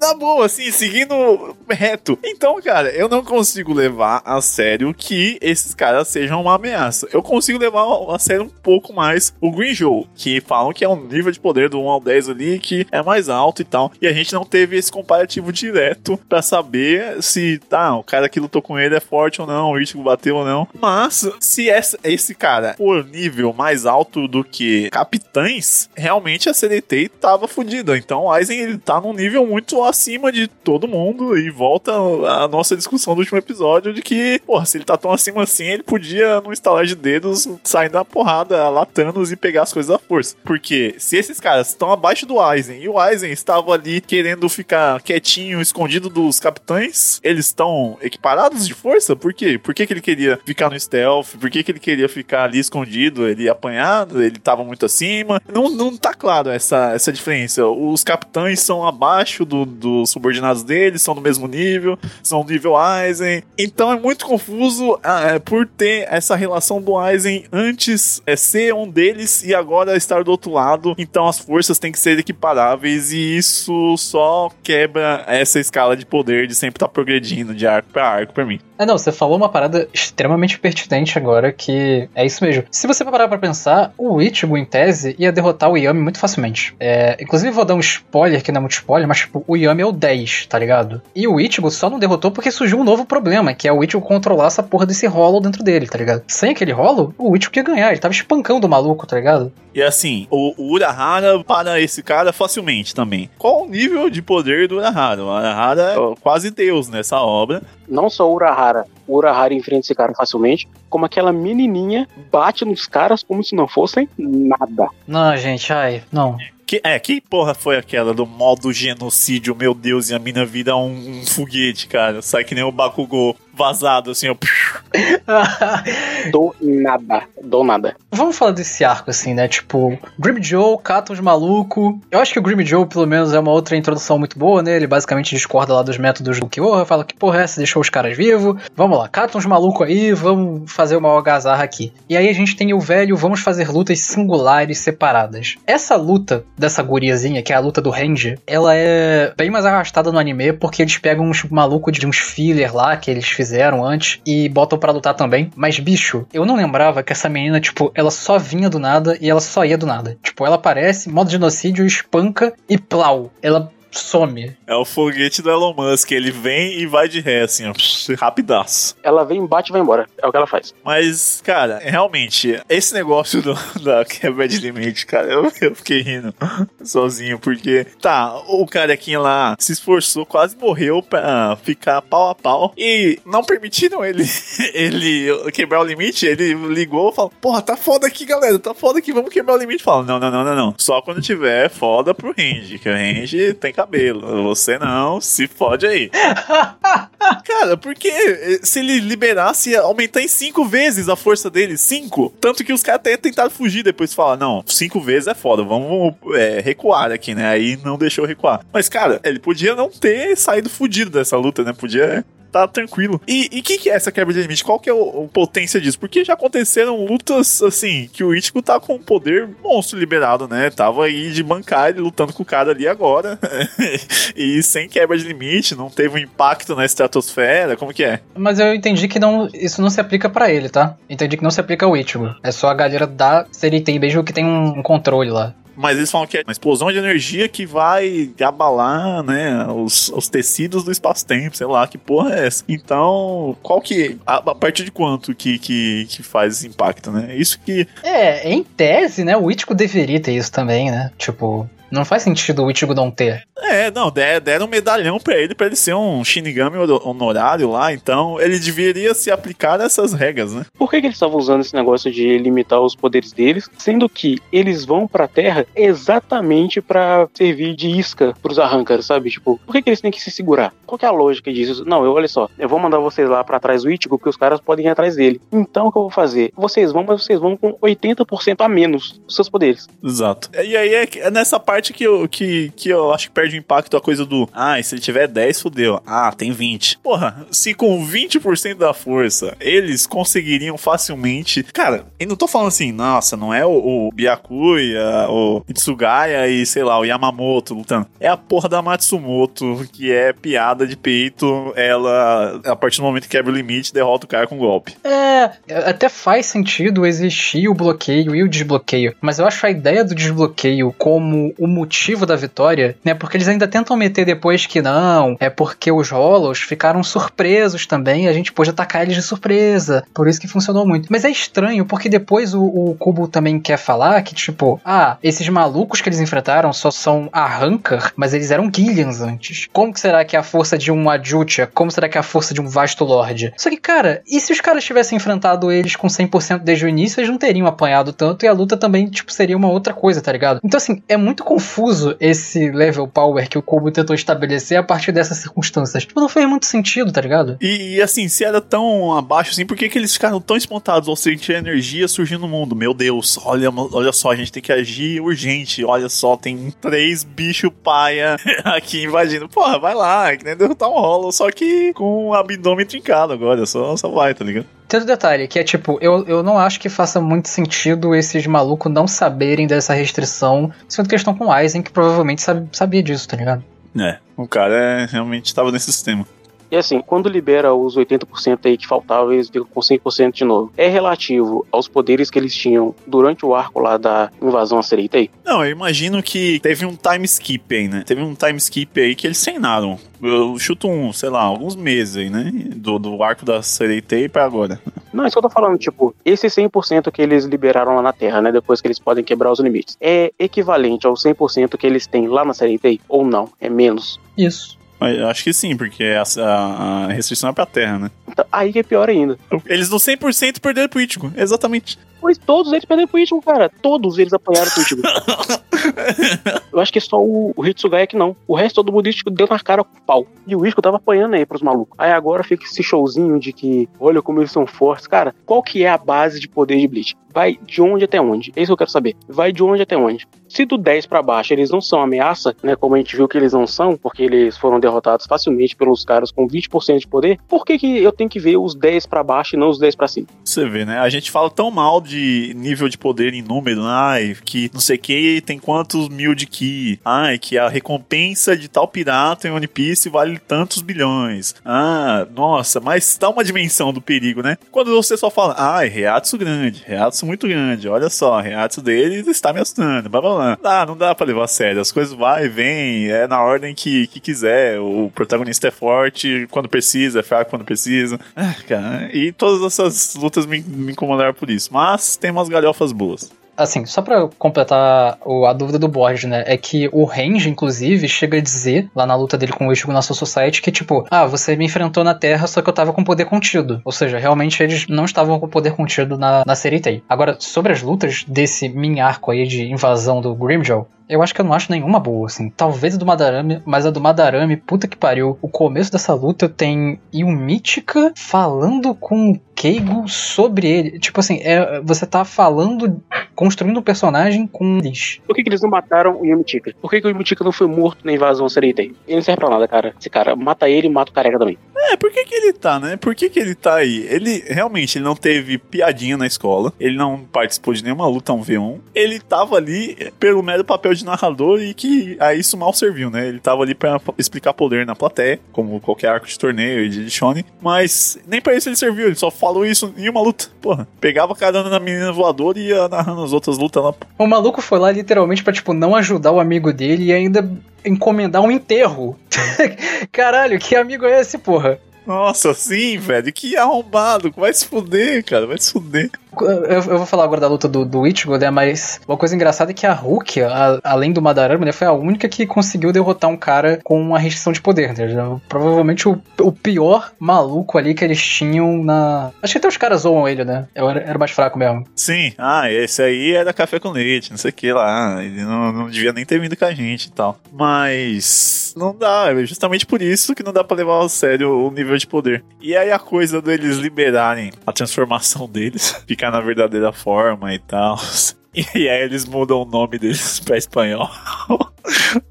Na boa, assim, seguindo reto. Então, cara, eu não consigo levar a sério que esses caras sejam uma ameaça. Eu consigo levar a sério um pouco mais o Green Joe, que falam que é um nível de poder do 1 ao 10 ali que é mais alto e tal. E a gente não teve esse comparativo direto pra saber se, tá, o cara que lutou com ele é forte ou não, o Ichigo bateu ou não. Mas, se essa, esse cara for nível mais alto do que capitães, realmente a CDT tava fodida. Então o Aizen ele tá num nível muito acima de todo mundo e volta a nossa discussão do último episódio de que, porra, se ele tá tão acima assim, ele podia, num estalar de dedos, sair da porrada, latanos e pegar as coisas à força. Porque se esses caras estão abaixo do Aizen e o Aizen estava ali querendo ficar quietinho, escondido dos capitães, eles estão equiparados de força? Por quê? Por que, que ele queria ficar no stealth? Por que, que ele queria ficar ali escondido? Ele apanhado? Ele tava muito acima? Não, não tá claro essa, essa diferença. Os capitães são abaixo do- dos subordinados deles, são do mesmo nível, são nível Aizen. Então é muito confuso ah, é, por ter essa relação do Aizen antes é, ser um deles e agora estar do outro lado. Então as forças têm que ser equiparáveis e isso só quebra essa escala de poder de sempre estar progredindo de arco pra arco pra mim. É, não, você falou uma parada extremamente pertinente agora, que é isso mesmo. Se você parar pra pensar, o Ichigo, em tese, ia derrotar o Yami muito facilmente. É, inclusive, vou dar um spoiler, que não é muito spoiler, mas, tipo, o Yami é o 10, tá ligado? E o Ichigo só não derrotou porque surgiu um novo problema, que é o Ichigo controlar essa porra desse rolo dentro dele, tá ligado? Sem aquele rolo, o Ichigo ia ganhar, ele tava espancando o maluco, tá ligado? E assim, o, o Urahara para esse cara facilmente também. Qual o nível de poder do Urahara? O Urahara é quase Deus nessa obra. Não só o Urahara. O Urahara enfrenta esse cara facilmente, como aquela menininha bate nos caras como se não fossem nada. Não, gente, ai, não. Que, é, que porra foi aquela do modo genocídio, meu Deus, e a mina vira um, um foguete, cara. Sai que nem o Bakugou vazado, assim, ó. [laughs] Do nada. Do nada. Vamos falar desse arco, assim, né? Tipo, Grim Joe, cata os maluco. Eu acho que o Grim Joe, pelo menos, é uma outra introdução muito boa, né? Ele basicamente discorda lá dos métodos do Kyoha, fala que porra é essa, deixou os caras vivos. Vamos lá, cata uns maluco aí, vamos fazer uma algazarra aqui. E aí a gente tem o velho, vamos fazer lutas singulares separadas. Essa luta dessa guriazinha, que é a luta do Ranger, ela é bem mais arrastada no anime, porque eles pegam uns malucos de uns filler lá que eles fizeram antes e botam pra lutar também. Mas, bicho, eu não lembrava que essa menina, tipo, ela só vinha do nada e ela só ia do nada. Tipo, ela aparece, modo genocídio, espanca e plau. Ela some. É o foguete do Elon Musk. Ele vem e vai de ré, assim, ó. Rapidaço. Ela vem, bate e vai embora. É o que ela faz. Mas, cara, realmente, esse negócio do, [laughs] da quebra de limite, cara, eu, eu fiquei rindo [laughs] sozinho, porque, tá, o carequinha lá se esforçou, quase morreu pra ficar pau a pau, e não permitiram ele, [laughs] ele quebrar o limite, ele ligou e falou, porra, tá foda aqui, galera, tá foda aqui, vamos quebrar o limite. Fala, não, não, não, não, não, só quando tiver foda pro range, que o range tem cabelo, você não, se fode aí. [laughs] Cara, porque eh, se ele liberasse, ia aumentar em cinco vezes a força dele. Cinco. Tanto que os caras até tentaram fugir depois. Falar, não, cinco vezes é foda, vamos é, recuar aqui, né? Aí não deixou recuar. Mas, cara, ele podia não ter saído fudido dessa luta, né? Podia tá tranquilo. E o que, que é essa quebra de limite? Qual que é o potência disso? Porque já aconteceram lutas, assim, que o Ichigo tá com um poder monstro liberado, né? Tava aí de bancar ele lutando com o cara ali agora. [laughs] e sem quebra de limite, não teve um impacto na estratosfera, como que é? Mas eu entendi que não, isso não se aplica para ele, tá? Entendi que não se aplica ao Ichigo. É só a galera da Seritei Beijo que tem um controle lá. Mas eles falam que é uma explosão de energia que vai abalar, né, os, os tecidos do espaço-tempo, sei lá, que porra é essa? Então, qual que. A, a partir de quanto que, que, que faz esse impacto, né? Isso que. É, em tese, né, o Ichigo deveria ter isso também, né? Tipo, não faz sentido o Ichigo não ter. É, não, deram um medalhão pra ele, pra ele ser um Shinigami honorário lá, então ele deveria se aplicar essas regras, né? Por que, que eles estavam usando esse negócio de limitar os poderes deles, sendo que eles vão pra Terra exatamente para servir de isca pros arrancares, sabe? Tipo, por que, que eles têm que se segurar? Qual que é a lógica disso? Não, eu olha só, eu vou mandar vocês lá para trás do Ichigo, porque os caras podem ir atrás dele. Então o que eu vou fazer? Vocês vão, mas vocês vão com 80% a menos dos seus poderes. Exato. E aí é nessa parte que eu, que, que eu acho que perde o impacto a coisa do, ah, se ele tiver 10, fudeu. Ah, tem 20. Porra, se com 20% da força eles conseguiriam facilmente. Cara, eu não tô falando assim, nossa, não é o, o Byakuya, o Itsugaya e sei lá, o Yamamoto lutando. É a porra da Matsumoto, que é piada de peito. Ela, a partir do momento que quebra o limite, derrota o cara com golpe. É, até faz sentido existir o bloqueio e o desbloqueio, mas eu acho a ideia do desbloqueio como o motivo da vitória, né? Porque eles ainda tentam meter depois que não, é porque os Hollows ficaram surpresos também, a gente pôde atacar eles de surpresa, por isso que funcionou muito. Mas é estranho, porque depois o, o Kubo também quer falar que, tipo, ah, esses malucos que eles enfrentaram só são Arrancar, mas eles eram Gillians antes. Como que será que é a força de um Adjutia? Como será que é a força de um Vasto Lord? Só que, cara, e se os caras tivessem enfrentado eles com 100% desde o início, eles não teriam apanhado tanto e a luta também, tipo, seria uma outra coisa, tá ligado? Então, assim, é muito confuso esse level power que o Kubo tentou estabelecer a partir dessas circunstâncias. Tipo, não fez muito sentido, tá ligado? E, e assim, se era tão abaixo assim, por que, que eles ficaram tão espantados ao sentir a energia surgindo no mundo? Meu Deus, olha, olha só, a gente tem que agir urgente. Olha só, tem três bichos paia [laughs] aqui invadindo. Porra, vai lá, é que nem derrotar um rolo, só que com o abdômen trincado agora. Só, só vai, tá ligado? Tem outro detalhe, que é tipo, eu, eu não acho que faça muito sentido esses malucos não saberem dessa restrição, sendo que eles estão com o Aizen, que provavelmente sabe, sabia disso, tá ligado? É, o cara é, realmente estava nesse sistema. E assim, quando libera os 80% aí que faltava, eles ficam com 100% de novo. É relativo aos poderes que eles tinham durante o arco lá da invasão a Sereitei? Não, eu imagino que teve um time skip aí, né? Teve um time skip aí que eles treinaram. Eu chuto um, sei lá, alguns meses aí, né? Do, do arco da Sereitei pra agora. Não, é isso que eu tô falando, tipo, esse 100% que eles liberaram lá na Terra, né? Depois que eles podem quebrar os limites. É equivalente ao 100% que eles têm lá na Sereitei? Ou não? É menos? Isso. Acho que sim, porque a, a, restrição é pra terra, né? Então, aí que é pior ainda. Eles no 100% perderam pro Ichigo, exatamente. Pois todos eles perderam pro Ichigo, cara. Todos eles apanharam pro Ichigo. [laughs] Eu acho que só o, o Hitsugaya que não. O resto todo mundo Ichigo deu na cara com pau. E o Ichigo tava apanhando aí pros malucos. Aí agora fica esse showzinho de que, olha como eles são fortes. Cara, qual que é a base de poder de Bleach? Vai de onde até onde? É isso que eu quero saber. Vai de onde até onde? Se do 10 para baixo eles não são ameaça, né? Como a gente viu que eles não são, porque eles foram derrotados facilmente pelos caras com 20% de poder, por que, que eu tenho que ver os 10 para baixo e não os 10 para cima? Você vê, né? A gente fala tão mal de nível de poder em número, ai, que não sei que tem quantos mil de ki, ai, que a recompensa de tal pirata em One Piece vale tantos bilhões. Ah, nossa, mas dá uma dimensão do perigo, né? Quando você só fala, ai, Reatsu grande, Reatsu muito grande, olha só, Reatsu dele está me assustando, blá blá blá. Dá, não dá pra levar a sério, as coisas vai e vem, é na ordem que, que quiser, o protagonista é forte quando precisa, é fraco quando precisa. Ah, cara, e todas essas lutas me, me incomodaram por isso, mas tem umas galhofas boas. Assim, só pra completar a dúvida do Borges, né? É que o Range, inclusive, chega a dizer, lá na luta dele com o Ichigo na Soul Society, que tipo, ah, você me enfrentou na Terra, só que eu tava com poder contido. Ou seja, realmente eles não estavam com poder contido na, na Seritei. Agora, sobre as lutas desse mini arco aí de invasão do Grimjaw, eu acho que eu não acho nenhuma boa, assim. Talvez a do Madarame, mas a do Madarame, puta que pariu. O começo dessa luta tem Mítica falando com o Keigo sobre ele. Tipo assim, é, você tá falando, construindo um personagem com eles. Por que, que eles não mataram o Mítica? Por que, que o Mítica não foi morto na invasão Sereitei? Ele não serve pra nada, cara. Esse cara, mata ele e mata o careca também. É, por que que ele tá, né? Por que que ele tá aí? Ele, realmente, ele não teve piadinha na escola, ele não participou de nenhuma luta 1v1, ele tava ali pelo mero papel de narrador e que a isso mal serviu, né? Ele tava ali pra explicar poder na plateia, como qualquer arco de torneio e de Shonen, mas nem pra isso ele serviu, ele só falou isso em uma luta. Porra, pegava carona na menina voadora e ia narrando as outras lutas lá. O maluco foi lá literalmente pra, tipo, não ajudar o amigo dele e ainda encomendar um enterro. [laughs] Caralho, que amigo é esse, porra? Nossa, sim, velho, que arrombado, vai se fuder, cara, vai se fuder. Eu, eu vou falar agora da luta do, do Ichigo, né? Mas uma coisa engraçada é que a Hulk, a- além do Madarama, né, foi a única que conseguiu derrotar um cara com uma restrição de poder, né? Provavelmente o, o pior maluco ali que eles tinham na. Acho que até os caras zoam ele, né? Eu era, era mais fraco mesmo. Sim, ah, esse aí era café com leite, não sei o que lá. Ele não, não devia nem ter vindo com a gente e tal. Mas não dá, é justamente por isso que não dá pra levar a sério o nível de poder. E aí a coisa deles liberarem a transformação deles, [laughs] ficar na verdadeira forma e tal. [laughs] E aí eles mudam o nome deles pra espanhol. [laughs]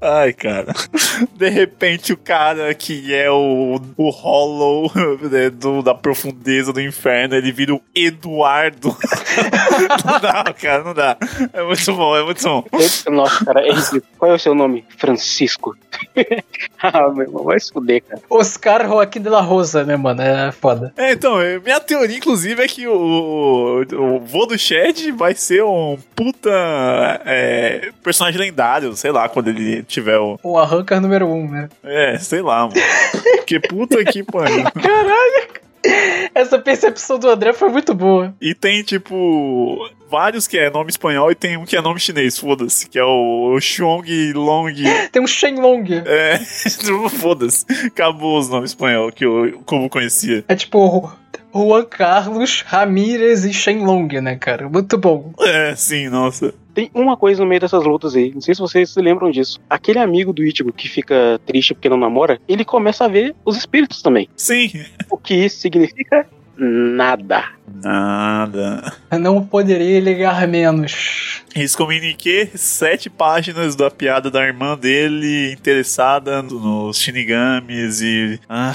Ai, cara. De repente o cara que é o, o Hollow [laughs] né, do- da profundeza do inferno, ele vira o Eduardo. [laughs] não dá, cara, não dá. É muito bom, é muito bom. Nossa, cara, é ridículo. Qual é o seu nome? Francisco. [laughs] ah, meu irmão, vai se fuder, cara. Oscar Joaquim de la Rosa, né, mano? É foda. É, então, é, minha teoria, inclusive, é que o, o, o vô do Shed vai ser um puta é, personagem lendário, sei lá, quando ele tiver o. O arranca número um, né? É, sei lá, mano. Que puta que pariu. [laughs] Essa percepção do André foi muito boa. E tem, tipo, vários que é nome espanhol e tem um que é nome chinês, foda-se, que é o Xiong Long. [laughs] Tem um Shenlong. É, [laughs] foda-se. Acabou os nomes espanhol que eu como conhecia. É tipo Juan Carlos, Ramírez e Shenlong, né, cara? Muito bom. É, sim, nossa. Tem uma coisa no meio dessas lutas aí, não sei se vocês se lembram disso. Aquele amigo do Ichigo que fica triste porque não namora, ele começa a ver os espíritos também. Sim. O que isso significa? Nada. Nada. Eu não poderia ligar menos. Esse comuniquê, sete páginas da piada da irmã dele interessada no- nos Shinigamis e. Ah,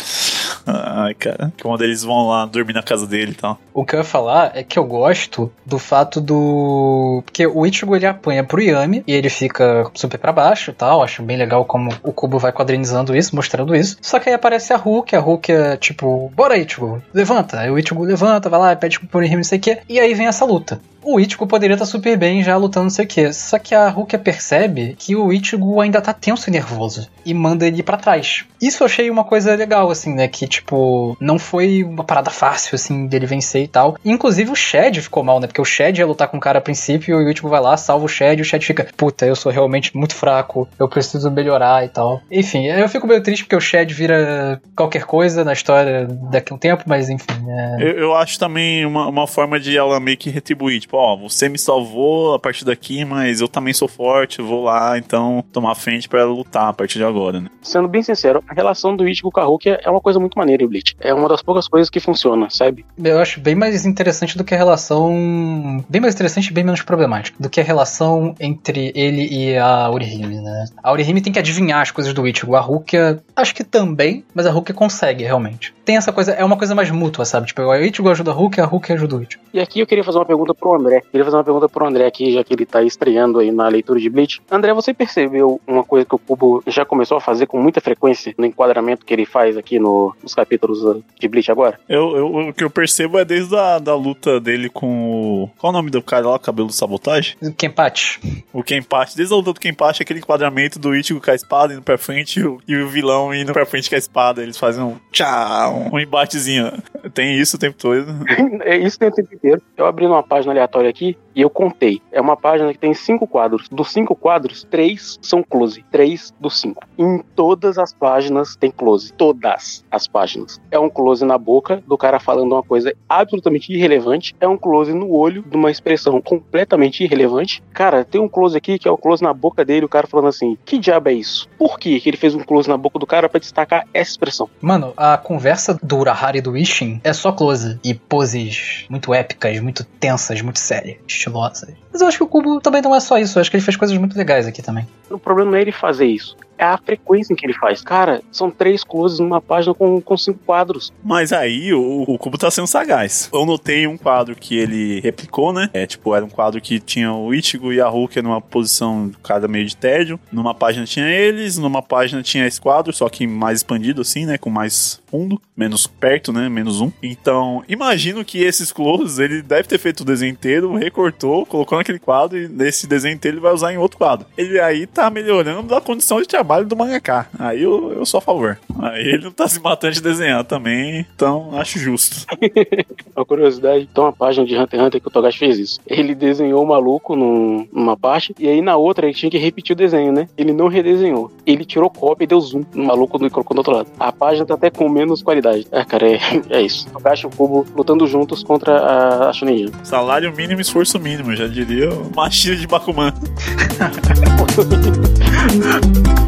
[laughs] ai, cara. Quando eles vão lá dormir na casa dele e tal. O que eu ia falar é que eu gosto do fato do. Porque o Ichigo ele apanha pro Yami e ele fica super pra baixo e tal. Acho bem legal como o Kubo vai quadrinizando isso, mostrando isso. Só que aí aparece a Hulk, a Hulk é tipo, bora Ichigo, levanta. Aí o Ichigo levanta, vai lá, pede pro Porihime não sei o que. E aí vem essa luta. O Ichigo poderia estar super bem já lutando não sei o que. Só que a Rukia percebe que o Ichigo ainda tá tenso e nervoso. E manda ele pra trás. Isso eu achei uma coisa legal, assim, né? Que, tipo, não foi uma parada fácil, assim, dele vencer e tal. Inclusive o Shed ficou mal, né? Porque o Shed ia lutar com o cara a princípio e o Ichigo vai lá, salva o Shed e o Shed fica, puta, eu sou realmente muito fraco, eu preciso melhorar e tal. Enfim, eu fico meio triste porque o Shed vira qualquer coisa na história daqui a um tempo, mas enfim. É... Eu, eu acho também uma, uma forma de ela meio que retribuir. Tipo, ó, você me salvou a partir daqui, mas eu também sou forte, vou lá, então, tomar frente pra lutar a partir de agora, né? Sendo bem sincero, a relação do Ichigo com a Hulk é uma coisa muito maneira em Bleach. É uma das poucas coisas que funciona, sabe? Eu acho bem mais interessante do que a relação. Bem mais interessante e bem menos problemática. Do que a relação entre ele e a Orihime, né? A Orihime tem que adivinhar as coisas do Ichigo. A Rukia, acho que também, mas a Rukia consegue, realmente. Tem essa coisa, é uma coisa mais mútua, sabe? Tipo, o Ichigo ajuda a Rukia, a Rukia ajuda o Ichigo. E aqui eu queria fazer uma pergunta pro André. Queria fazer uma pergunta pro André aqui, já que ele tá estreando aí na leitura de Bleach. André, você percebeu uma coisa que o Kubo já começou a fazer com muita frequência no enquadramento que ele faz aqui no- nos capítulos uh, de Bleach agora? Eu, eu- o que eu percebo é desde a da luta dele com o. Qual o nome do cara lá, cabelo de sabotagem? Kenpachi. O Kenpachi. Desde a luta do Kenpachi, aquele enquadramento do Ichigo com a espada indo pra frente e o, e o vilão indo pra frente com a espada. Eles fazem um tchau, um embatezinho. Tem isso o tempo todo. [laughs] é isso tem o tempo inteiro. Eu abri numa página aleatória aqui e eu contei. É uma página que tem cinco quadros. Dos cinco quadros, três são close. Três dos cinco. Em todas as páginas tem close. Todas as páginas. É um close na boca do cara falando uma coisa absolutamente irrelevante. É um close no olho de uma expressão completamente irrelevante. Cara, tem um close aqui que é o close na boca dele, o cara falando assim: Que diabo é isso? Por que ele fez um close na boca do cara pra destacar essa expressão? Mano, a conversa do Urahara e do Ishin é só close e poses muito épicas, muito tensas, muito sérias, estilosas. Mas eu acho que o Kubo também não é só isso, eu acho que ele fez coisas muito legais aqui também. O problema não é ele fazer isso. É a frequência em que ele faz. Cara, são três closes numa página com, com cinco quadros. Mas aí o, o tá sendo sagaz. Eu notei um quadro que ele replicou, né? É tipo, era um quadro que tinha o Ichigo e a Hulk numa posição cada meio de tédio. Numa página tinha eles, numa página tinha esse quadro, só que mais expandido assim, né? Com mais fundo, menos perto, né? Menos um. Então, imagino que esses closes, ele deve ter feito o desenho inteiro, recortou, colocou naquele quadro e nesse desenho inteiro ele vai usar em outro quadro. Ele aí tá melhorando a condição de trabalho do mangaka. Aí eu, eu sou a favor. Aí ele não tá se matando de desenhar também, então acho justo. [laughs] Uma curiosidade, então a página de Hunter x Hunter que o Togashi fez isso. Ele desenhou o maluco num, numa parte, e aí na outra ele tinha que repetir o desenho, né? Ele não redesenhou. Ele tirou cópia e deu zoom no maluco e colocou do outro lado. A página tá até com menos qualidade. É, cara, é, [laughs] é isso. Togashi e o Kubo lutando juntos contra a, a Shonen Jump. Salário mínimo, esforço mínimo, já diria o machinho de Bakuman. [laughs]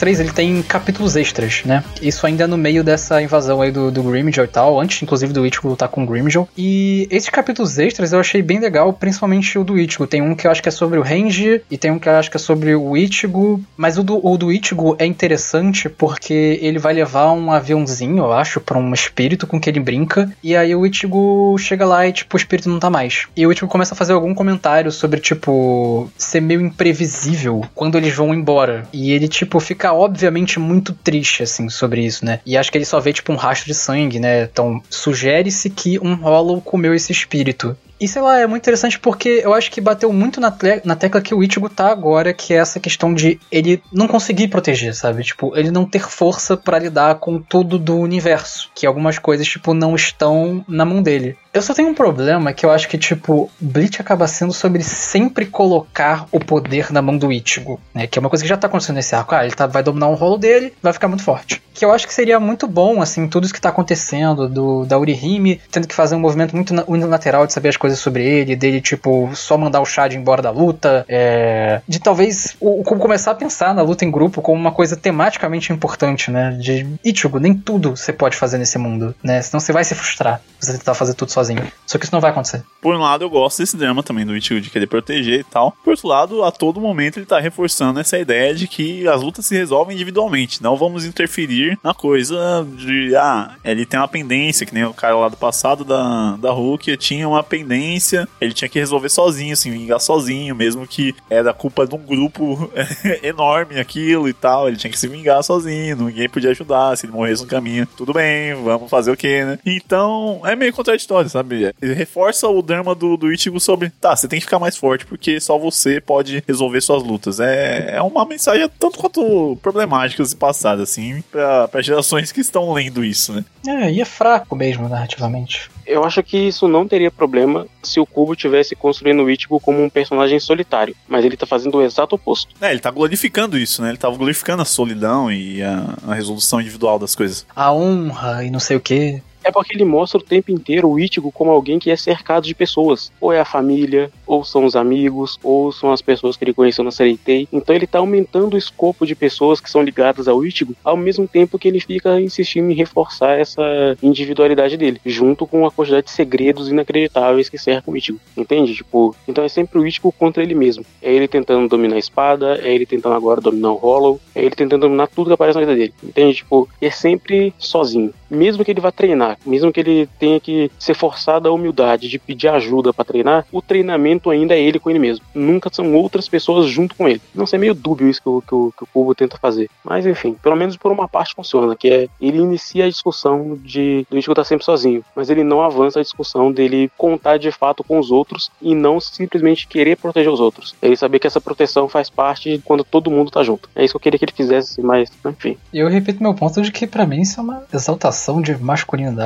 O volume 23 ele tem capítulos extras, né? Isso ainda no meio dessa invasão aí do, do Grimjaw e tal, antes inclusive do Ichigo lutar com o Grimjaw. E esses capítulos extras eu achei bem legal, principalmente o do Ichigo. Tem um que eu acho que é sobre o Renji e tem um que eu acho que é sobre o Ichigo. Mas o do, o do Ichigo é interessante porque ele vai levar um aviãozinho, eu acho, pra um espírito com que ele brinca. E aí o Ichigo chega lá e, tipo, o espírito não tá mais. E o Ichigo começa a fazer algum comentário sobre, tipo, ser meio imprevisível quando eles vão embora. E ele, tipo, fica obviamente muito triste, assim, sobre isso, né? E acho que ele só vê, tipo, um rastro de sangue, né? Então, sugere-se que um Hollow comeu esse espírito. E sei lá, é muito interessante porque eu acho que bateu muito na, na tecla que o Ichigo tá agora, que é essa questão de ele não conseguir proteger, sabe? Tipo, ele não ter força pra lidar com tudo do universo. Que algumas coisas, tipo, não estão na mão dele. Eu só tenho um problema que eu acho que, tipo, Bleach acaba sendo sobre sempre colocar o poder na mão do Ichigo, né? Que é uma coisa que já tá acontecendo nesse arco. Ah, ele tá, vai dominar um rolo dele, vai ficar muito forte. Que eu acho que seria muito bom, assim, tudo isso que tá acontecendo, do, da Urihime tendo que fazer um movimento muito unilateral de saber as coisas sobre ele, dele, tipo, só mandar o Chad embora da luta, é, de talvez o, começar a pensar na luta em grupo como uma coisa tematicamente importante, né? De Ichigo, nem tudo você pode fazer nesse mundo, né? Senão você vai se frustrar você tentar fazer tudo sozinho. Só que isso não vai acontecer. Por um lado, eu gosto desse drama também do Ichigo de querer proteger e tal. Por outro lado, a todo momento ele tá reforçando essa ideia de que as lutas se resolvem individualmente. Não vamos interferir na coisa de, ah, ele tem uma pendência, que nem o cara lá do passado da, da Hulk tinha uma pendência, ele tinha que resolver sozinho, assim, vingar sozinho, mesmo que era culpa de um grupo [laughs] enorme aquilo e tal. Ele tinha que se vingar sozinho, ninguém podia ajudar, se ele morresse no caminho. Tudo bem, vamos fazer o quê, né? Então, é meio contraditório, sabe? Ele reforça o drama do, do Ichigo sobre, tá, você tem que ficar mais forte, porque só você pode resolver suas lutas. É, é uma mensagem tanto quanto problemática e passada, assim, pra, pra gerações que estão lendo isso, né? É, e é fraco mesmo, narrativamente. Eu acho que isso não teria problema se o Kubo tivesse construindo o Ichigo como um personagem solitário, mas ele tá fazendo o exato oposto. É, ele tá glorificando isso, né? Ele tava glorificando a solidão e a, a resolução individual das coisas. A honra e não sei o que. É porque ele mostra o tempo inteiro o Ichigo como alguém que é cercado de pessoas. Ou é a família, ou são os amigos, ou são as pessoas que ele conheceu na Sereitei. Então ele tá aumentando o escopo de pessoas que são ligadas ao Ichigo, ao mesmo tempo que ele fica insistindo em reforçar essa individualidade dele, junto com a quantidade de segredos inacreditáveis que cercam o Ichigo. Entende? Tipo, então é sempre o Ichigo contra ele mesmo. É ele tentando dominar a espada, é ele tentando agora dominar o Hollow, é ele tentando dominar tudo que aparece na vida dele. Entende? Tipo, é sempre sozinho. Mesmo que ele vá treinar, mesmo que ele tenha que ser forçado à humildade de pedir ajuda pra treinar, o treinamento ainda é ele com ele mesmo. Nunca são outras pessoas junto com ele. Não sei, é meio dúbio isso que o, que o, que o tenta fazer. Mas enfim, pelo menos por uma parte funciona, que é ele inicia a discussão de do Ichigo estar sempre sozinho, mas ele não avança a discussão dele contar de fato com os outros e não simplesmente querer proteger os outros. Ele saber que essa proteção faz parte quando todo mundo tá junto. É isso que eu queria que ele fizesse, mas enfim. Eu repito meu ponto de que pra mim isso é uma exaltação de masculinidade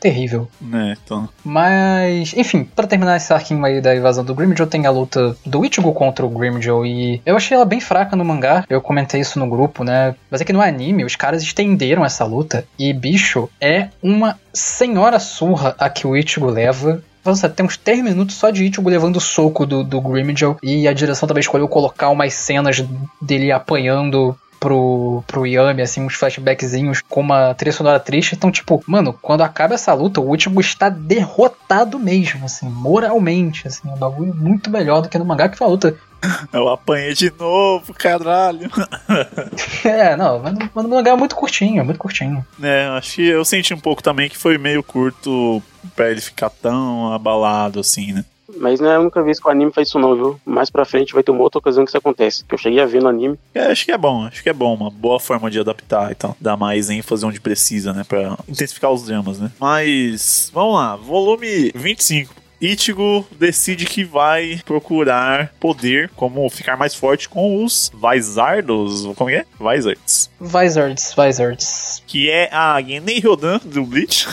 terrível. Né, então. Mas, enfim, pra terminar esse arquinho aí da invasão do Grimjaw, tem a luta do Ichigo contra o Grimjaw e eu achei ela bem fraca no mangá. Eu comentei isso no grupo, né? Mas é que no anime os caras estenderam essa luta e bicho é uma senhora surra a que o Ichigo leva. Nossa, tem uns 3 minutos só de Ichigo levando o soco do, do Grimjaw e a direção também escolheu colocar umas cenas dele apanhando pro, pro Yami, assim, uns flashbackzinhos com uma trilha sonora triste. Então, tipo, mano, quando acaba essa luta, o último está derrotado mesmo, assim, moralmente, assim, um bagulho muito melhor do que no mangá, que foi uma luta [laughs] Eu apanhei de novo, caralho. [laughs] É, não, mas no- mas no mangá é muito curtinho, muito curtinho. É, acho que eu senti um pouco também que foi meio curto pra ele ficar tão abalado assim, né? Mas não é a única vez que o anime faz isso não, viu? Mais pra frente vai ter uma outra ocasião que isso acontece. Que eu cheguei a ver no anime. É, acho que é bom, acho que é bom, uma boa forma de adaptar e tal. Dar mais ênfase onde precisa, né? Pra intensificar os dramas, né? Mas, vamos lá, volume 25. Ichigo decide que vai procurar poder, como ficar mais forte com os Vizardos. Como é? Vizards. Vizards, Vizards. Que é a Genei Ryodan do Bleach.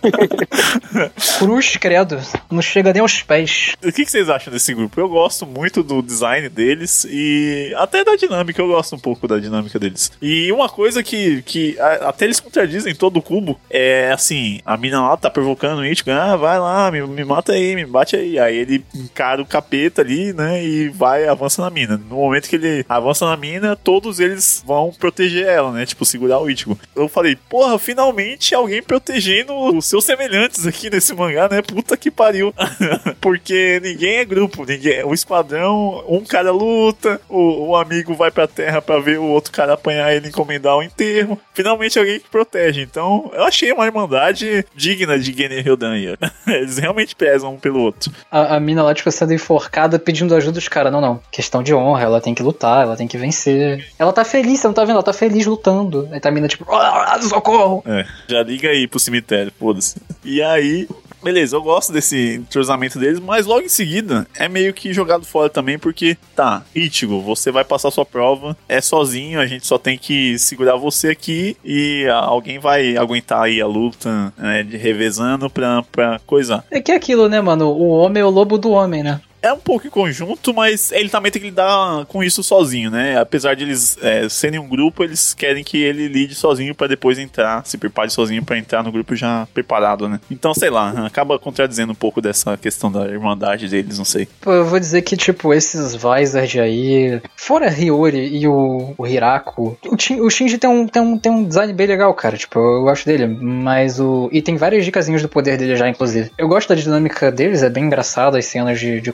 [laughs] Cruz, credo, não chega nem aos pés. O que, que vocês acham desse grupo? Eu gosto muito do design deles e até da dinâmica, eu gosto um pouco da dinâmica deles. E uma coisa que, que até eles contradizem todo o cubo é assim: a mina lá tá provocando o Ichigo, ah, vai lá, me, me mata aí, me bate aí. Aí ele encara o capeta ali, né, e vai, avança na mina. No momento que ele avança na mina, todos eles vão proteger ela, né, tipo, segurar o Ichigo. Eu falei, porra, finalmente alguém protegendo os seus semelhantes aqui nesse mangá, né, puta que pariu. [laughs] Porque ninguém é grupo, ninguém. O esquadrão, um cara luta, o, o amigo vai pra terra pra ver o outro cara apanhar ele encomendar o enterro. Finalmente alguém que protege. Então, eu achei uma irmandade digna de Gener ó. [laughs] Eles realmente pesam um pelo outro. A, a mina lá, tipo, sendo enforcada, pedindo ajuda dos caras. Não, não. Questão de honra, ela tem que lutar, ela tem que vencer. Ela tá feliz, você não tá vendo? Ela tá feliz lutando. Aí tá a mina, tipo, "Ah, socorro! É, já liga aí pro cemitério, foda-se. E aí, beleza, eu gosto desse entrosamento deles, mas logo em seguida é meio que jogado fora também, porque tá, Ichigo, você vai passar sua prova, é sozinho, a gente só tem que segurar você aqui e ah, alguém vai aguentar aí a luta, né, de revezando pra, pra coisa. É que é aquilo, né, mano? O homem é o lobo do homem, né? É um pouco em conjunto, mas ele também tem que lidar com isso sozinho, né? Apesar de eles é, serem um grupo, eles querem que ele lide sozinho pra depois entrar, se prepare sozinho pra entrar no grupo já preparado, né? Então, sei lá, acaba contradizendo um pouco dessa questão da irmandade deles, não sei. Pô, eu vou dizer que, tipo, esses Vizard aí. Fora Hiyori e o, o Hirako. O, Shin- o Shinji tem um, tem, um, tem um design bem legal, cara. Tipo, eu gosto dele. Mas o. E tem várias dicasinhas do poder dele já, inclusive. Eu gosto da dinâmica deles, é bem engraçado as cenas de, de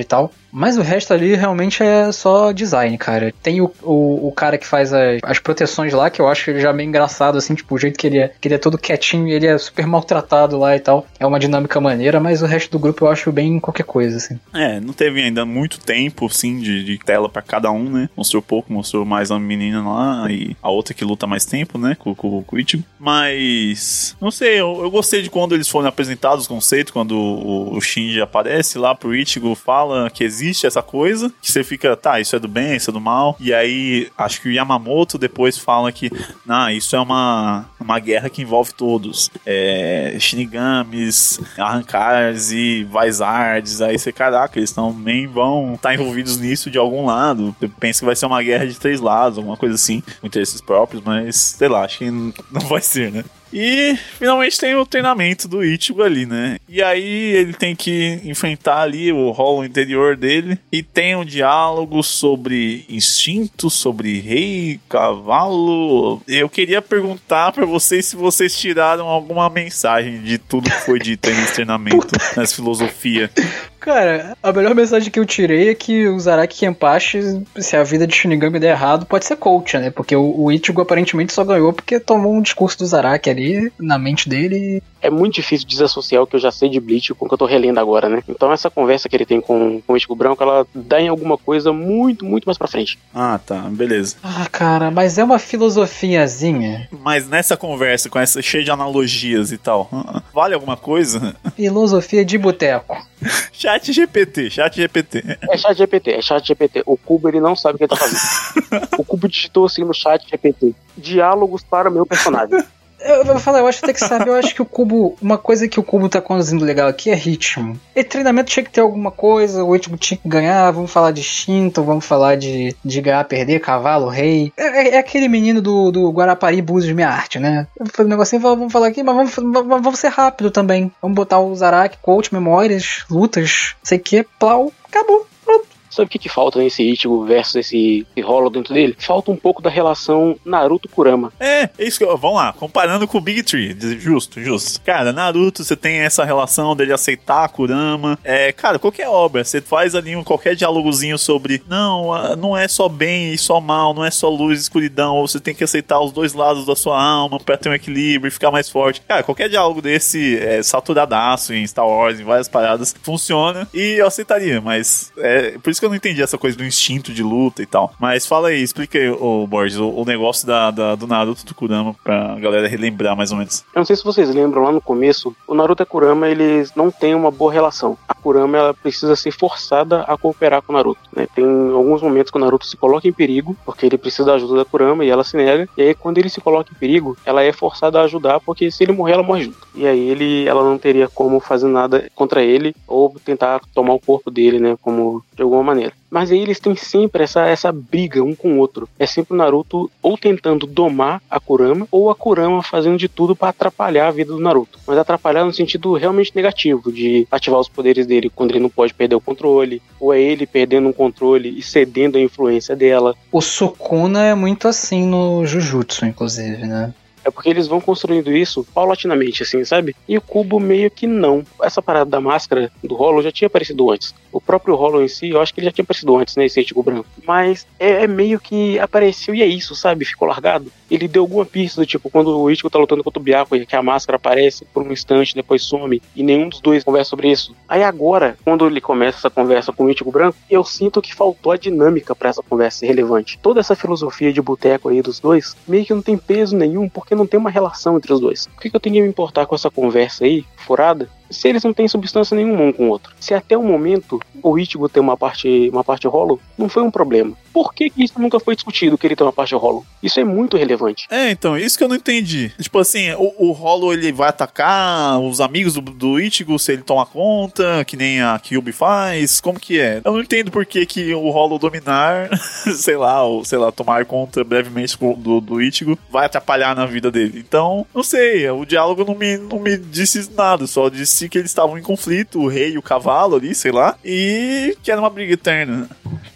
e tal. Mas o resto ali realmente é só design, cara. Tem o, o, o cara que faz as, as proteções lá, que eu acho ele já bem engraçado, assim, tipo, o jeito que ele é, que ele é todo quietinho e ele é super maltratado lá e tal. É uma dinâmica maneira, mas o resto do grupo eu acho bem qualquer coisa, assim. É, não teve ainda muito tempo, assim, de, de tela pra cada um, né? Mostrou pouco, mostrou mais a menina lá e a outra que luta mais tempo, né? Com, com, com o Ichigo. Mas, não sei, eu, eu gostei de quando eles foram apresentados os conceitos, quando o, o Shinji aparece lá pro Ichigo, fala que existe essa coisa, que você fica, tá, isso é do bem, isso é do mal. E aí, acho que o Yamamoto depois fala que, não, isso é uma, uma guerra que envolve todos. É, Shinigamis, Arrancars e Vizards. Aí você, caraca, eles também vão estar envolvidos nisso de algum lado. Eu penso que vai ser uma guerra de três lados, alguma coisa assim, com interesses próprios, mas sei lá, acho que não vai ser, né? E finalmente tem o treinamento do Ichigo ali, né? E aí ele tem que enfrentar ali o rolo interior dele. E tem um diálogo sobre instinto, sobre rei, cavalo. Eu queria perguntar pra vocês se vocês tiraram alguma mensagem de tudo que foi dito aí nesse treinamento, [laughs] nessa filosofia. Cara, a melhor mensagem que eu tirei é que o Zaraki Kenpachi, se a vida de Shinigami der errado, pode ser coach, né? Porque o, o Ichigo aparentemente só ganhou porque tomou um discurso do Zaraki ali na mente dele. É muito difícil desassociar o que eu já sei de Bleach com o que eu tô relendo agora, né? Então essa conversa que ele tem com, com o Ichigo Branco, ela dá em alguma coisa muito, muito mais pra frente. Ah, tá, beleza. Ah, cara, mas é uma filosofiazinha. Mas nessa conversa, com essa cheia de analogias e tal, [laughs] vale alguma coisa? Filosofia de boteco. [laughs] Chat GPT, chat GPT. É chat GPT, é chat GPT. O Cubo ele não sabe o que ele tá fazendo. [laughs] o Cubo digitou assim no chat GPT. Diálogos para meu personagem. Eu vou falar, eu acho até que sabe, eu acho que o Cubo, uma coisa que o Cubo tá conduzindo legal aqui é ritmo. E treinamento tinha que ter alguma coisa, o ritmo tinha que ganhar, vamos falar de instinto, vamos falar de, de ganhar, perder, cavalo, rei. É, é- é aquele menino do, do Guarapari Búzios Minha Arte, né? Um negocinho, vamos falar aqui, mas vamos, vamos, vamos ser rápido também. Vamos botar o Zaraki, coach, memórias, lutas, sei que, plau, acabou. Sabe o que, que falta nesse Ichigo versus esse, esse rolo dentro dele? Falta um pouco da relação Naruto-Kurama. É, é isso que eu, vamos lá, comparando com o Big Tree, justo, justo. Cara, Naruto, você tem essa relação dele aceitar a Kurama. É, cara, qualquer obra, você faz ali um, qualquer diálogozinho sobre, não, não é só bem e só mal, não é só luz e escuridão, você tem que aceitar os dois lados da sua alma pra ter um equilíbrio e ficar mais forte. Cara, qualquer diálogo desse é saturadaço em Star Wars, em várias paradas, funciona e eu aceitaria, mas é por isso que eu não entendi essa coisa do instinto de luta e tal. Mas fala aí, explica aí, ô Borges, o, o negócio da, da, do Naruto do Kurama pra galera relembrar mais ou menos. Eu não sei se vocês lembram lá no começo, o Naruto e a Kurama, eles não têm uma boa relação. A Kurama, ela precisa ser forçada a cooperar com o Naruto, né? Tem alguns momentos que o Naruto se coloca em perigo, porque ele precisa da ajuda da Kurama e ela se nega. E aí, quando ele se coloca em perigo, ela é forçada a ajudar, porque se ele morrer, ela morre junto. E aí, ele, ela não teria como fazer nada contra ele ou tentar tomar o corpo dele, né? Como de alguma maneira. Mas aí eles têm sempre essa, essa briga um com o outro. É sempre o Naruto ou tentando domar a Kurama, ou a Kurama fazendo de tudo para atrapalhar a vida do Naruto. Mas atrapalhar no sentido realmente negativo, de ativar os poderes dele quando ele não pode perder o controle, ou é ele perdendo um controle e cedendo a influência dela. O Sukuna é muito assim no Jujutsu, inclusive, né? É porque eles vão construindo isso paulatinamente, assim, sabe? E o cubo meio que não. Essa parada da máscara do Hollow já tinha aparecido antes. O próprio Hollow em si, eu acho que ele já tinha aparecido antes, né? Esse Ichigo branco. Mas é, é, meio que apareceu e é isso, sabe? Ficou largado. Ele deu alguma pista do tipo, quando o Ichigo tá lutando contra o Byakuya, que a máscara aparece por um instante, depois some, e nenhum dos dois conversa sobre isso. Aí agora, quando ele começa essa conversa com o Ichigo branco, eu sinto que faltou a dinâmica para essa conversa ser relevante. Toda essa filosofia de boteco aí dos dois, meio que não tem peso nenhum, porque não tem uma relação entre os dois. Por que, que eu tenho que me importar com essa conversa aí, furada, se eles não têm substância nenhuma um com o outro. Se até o momento o Ichigo tem uma parte, uma parte rolo, não foi um problema. Por que, isso nunca foi discutido, que ele tem uma parte rolo? Isso é muito relevante. É, então, isso que eu não entendi. Tipo assim, o, rolo ele vai atacar os amigos do, do Ichigo se ele tomar conta, que nem a Kyubi faz, como que é? Eu não entendo por que, que o rolo dominar, [laughs] sei lá, ou sei lá, tomar conta brevemente do, do Ichigo vai atrapalhar na vida dele. Então, não sei, o diálogo não me, não me disse nada, só disse que eles estavam em conflito, o rei e o cavalo ali, sei lá, e que era uma briga eterna.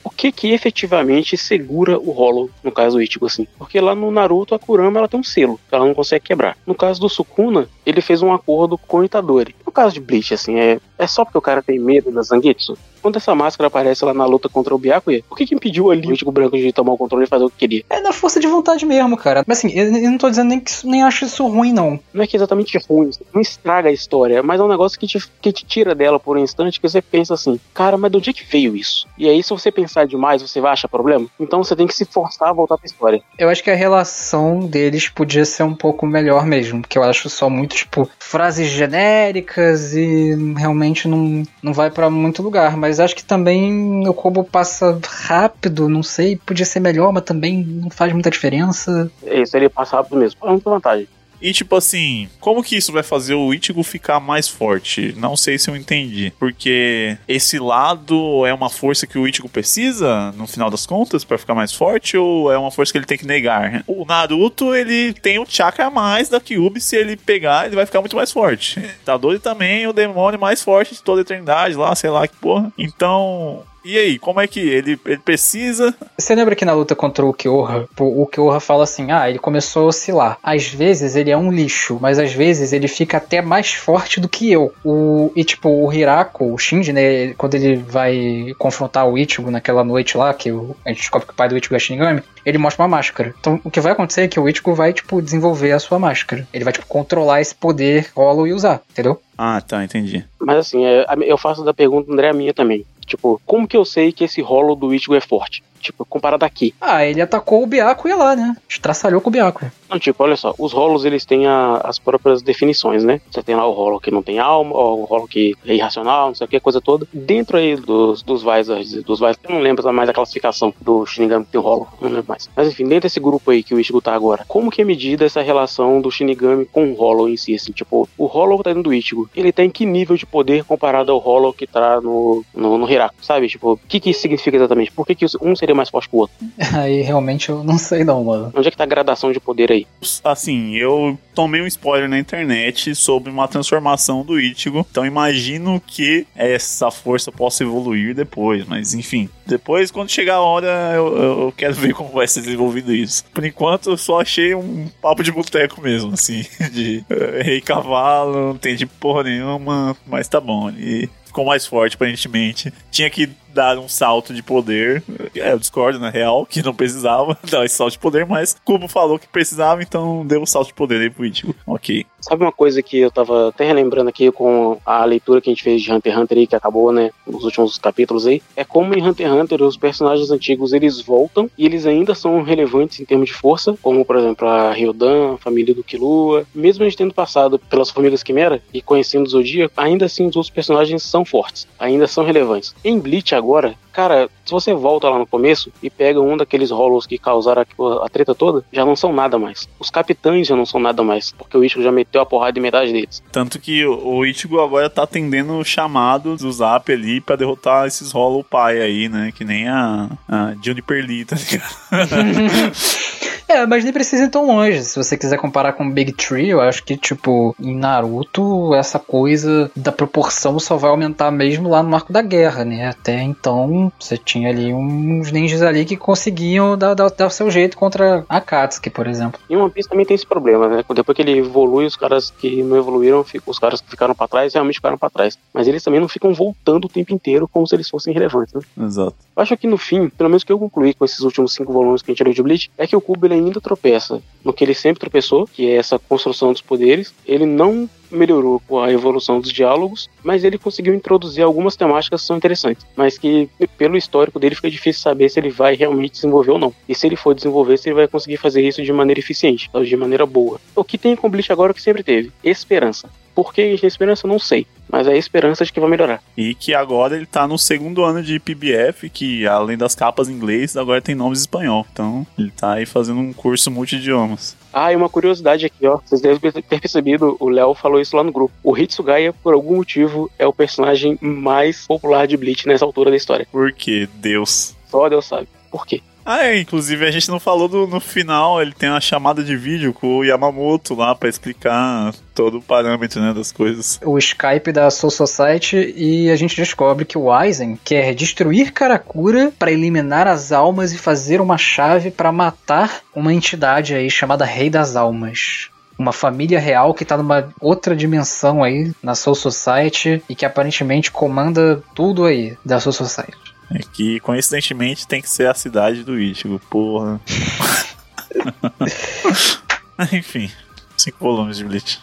O que que efetivamente segura o Hollow, no caso do Ichigo, assim? Porque lá no Naruto, a Kurama, ela tem um selo, que ela não consegue quebrar. No caso do Sukuna, ele fez um acordo com o Itadori. No caso de Bleach, assim, é, é só porque o cara tem medo da Zangetsu? Quando essa máscara aparece lá na luta contra o Byakuya, o que que impediu ali o Ichigo Branco de tomar o controle e fazer o que queria? É na força de vontade mesmo, cara. Mas assim, eu, eu não tô dizendo nem que nem acho isso ruim, não. Não é que é exatamente ruim, não estraga a história, mas é um negócio que te, que te tira dela por um instante que você pensa assim, cara, mas de onde é que veio isso? E aí, se você pensar demais, você vai achar problema? Então você tem que se forçar a voltar pra história. Eu acho que a relação deles podia ser um pouco melhor mesmo, porque eu acho só muito, tipo, frases genéricas e realmente não, não vai para muito lugar. Mas acho que também o Kobo passa rápido, não sei, podia ser melhor, mas também não faz muita diferença. Isso, ele passa rápido mesmo. É muita vantagem. E tipo assim, como que isso vai fazer o Ichigo ficar mais forte? Não sei se eu entendi. Porque esse lado é uma força que o Ichigo precisa, no final das contas, para ficar mais forte, ou é uma força que ele tem que negar? O Naruto, ele tem o chakra a mais da Kyuubi, se ele pegar, ele vai ficar muito mais forte. Tadori também, o demônio mais forte de toda a eternidade lá, sei lá que porra. Então, e aí, como é que ele, ele precisa? Você lembra que na luta contra o Kyoha, o Kyoha fala assim: ah, ele começou a oscilar. Às vezes ele é um lixo, mas às vezes ele fica até mais forte do que eu. O, e tipo, o Hirako, o Shinji, né, quando ele vai confrontar o Ichigo naquela noite lá, que o, a gente descobre que o pai do Ichigo é Shinigami, ele mostra uma máscara. Então o que vai acontecer é que o Ichigo vai, tipo, desenvolver a sua máscara. Ele vai, tipo, controlar esse poder Hollow e usar, entendeu? Ah, tá, entendi. Mas assim, é, eu faço da pergunta, André, a minha também. Tipo, como que eu sei que esse rolo do Ichigo é forte? Tipo, comparado aqui. Ah, ele atacou o Byakuya lá, né? Estraçalhou com o Byakuya. Não, tipo, olha só, os rolos eles têm a, as próprias definições, né? Você tem lá o rolo que não tem alma, o rolo que é irracional, não sei o que, coisa toda. Dentro aí dos, dos Visors, dos Visors, eu não lembro mais a classificação do Shinigami que tem o rolo, não lembro mais. Mas enfim, dentro desse grupo aí que o Ichigo tá agora, como que é medida essa relação do Shinigami com o rolo em si? Assim, tipo, o rolo que tá dentro do Ichigo, ele tá em que nível de poder comparado ao rolo que tá no, no, no Hiraku, sabe? Tipo, o que que isso significa exatamente? Por que, que um seria mais forte que o outro? [laughs] Aí realmente eu não sei não, mano. Onde é que tá a gradação de poder aí? Assim, eu tomei um spoiler na internet sobre uma transformação do Ichigo, então imagino que essa força possa evoluir depois, mas enfim. Depois, quando chegar a hora, eu, eu quero ver como vai ser desenvolvido isso. Por enquanto, eu só achei um papo de boteco mesmo, assim, [laughs] de uh, rei cavalo, não tem de porra nenhuma, mas tá bom. Ele ficou mais forte, aparentemente. Tinha que dar um salto de poder. É, eu discordo, na real, que não precisava [laughs] dar esse salto de poder, mas Kubo falou que precisava, então deu um salto de poder aí pro Ichigo. Ok. Sabe uma coisa que eu tava até relembrando aqui com a leitura que a gente fez de Hunter x Hunter aí, que acabou, né, nos últimos capítulos aí, é como em Hunter x Hunter os personagens antigos eles voltam e eles ainda são relevantes em termos de força, como por exemplo a Ryodan, a família do Killua, mesmo a gente tendo passado pelas famílias Quimera e conhecendo o Zodíaco, ainda assim os outros personagens são fortes, ainda são relevantes. Em Bleach agora, cara, se você volta lá no começo e pega um daqueles rolos que causaram a, a treta toda, já não são nada mais. Os capitães já não são nada mais, porque o Ichigo já meteu a porrada em metade deles. Tanto que o Ichigo agora tá atendendo o chamado do Zap ali pra derrotar esses Hollow Pai aí, né? Que nem a, a Juniper Lee, tá ligado? [laughs] É, mas nem precisa ir tão longe. Se você quiser comparar com Big Tree, eu acho que, tipo, em Naruto, essa coisa da proporção só vai aumentar mesmo lá no marco da guerra, né? Até então, você tinha ali uns ninjas ali que conseguiam dar, dar, dar o seu jeito contra a Katsuki, por exemplo. E One Piece também tem esse problema, né? Depois que ele evolui, os caras que não evoluíram, os caras que ficaram para trás, realmente ficaram para trás. Mas eles também não ficam voltando o tempo inteiro como se eles fossem relevantes, né? Exato. Eu acho que no fim, pelo menos que eu concluí com esses últimos cinco volumes que a gente leu de Bleach, é que o Kubo ainda tropeça no que ele sempre tropeçou, que é essa construção dos poderes. Ele não melhorou com a evolução dos diálogos, mas ele conseguiu introduzir algumas temáticas que são interessantes, mas que pelo histórico dele fica difícil saber se ele vai realmente desenvolver ou não. E se ele for desenvolver, se ele vai conseguir fazer isso de maneira eficiente, de maneira boa. O que tem com Bleach agora é que sempre teve, esperança. Por que a esperança? Não sei. Mas é a esperança de que vai melhorar. E que agora ele tá no segundo ano de PBF, que além das capas em inglês, agora tem nomes em espanhol. Então ele tá aí fazendo um curso multidiomas. Ah, e uma curiosidade aqui, ó. Vocês devem ter percebido, o Léo falou isso lá no grupo. O Hitsugaya, por algum motivo, é o personagem mais popular de Bleach nessa altura da história. Por quê? Deus. Só Deus sabe. Por quê? Ah, é, inclusive a gente não falou do, no final, ele tem uma chamada de vídeo com o Yamamoto lá para explicar todo o parâmetro né, das coisas. O Skype da Soul Society e a gente descobre que o Aizen quer destruir Karakura para eliminar as almas e fazer uma chave para matar uma entidade aí chamada Rei das Almas uma família real que tá numa outra dimensão aí na Soul Society e que aparentemente comanda tudo aí da Soul Society. É que coincidentemente tem que ser a cidade do Ichigo, porra. [laughs] Enfim, cinco volumes de Bleach.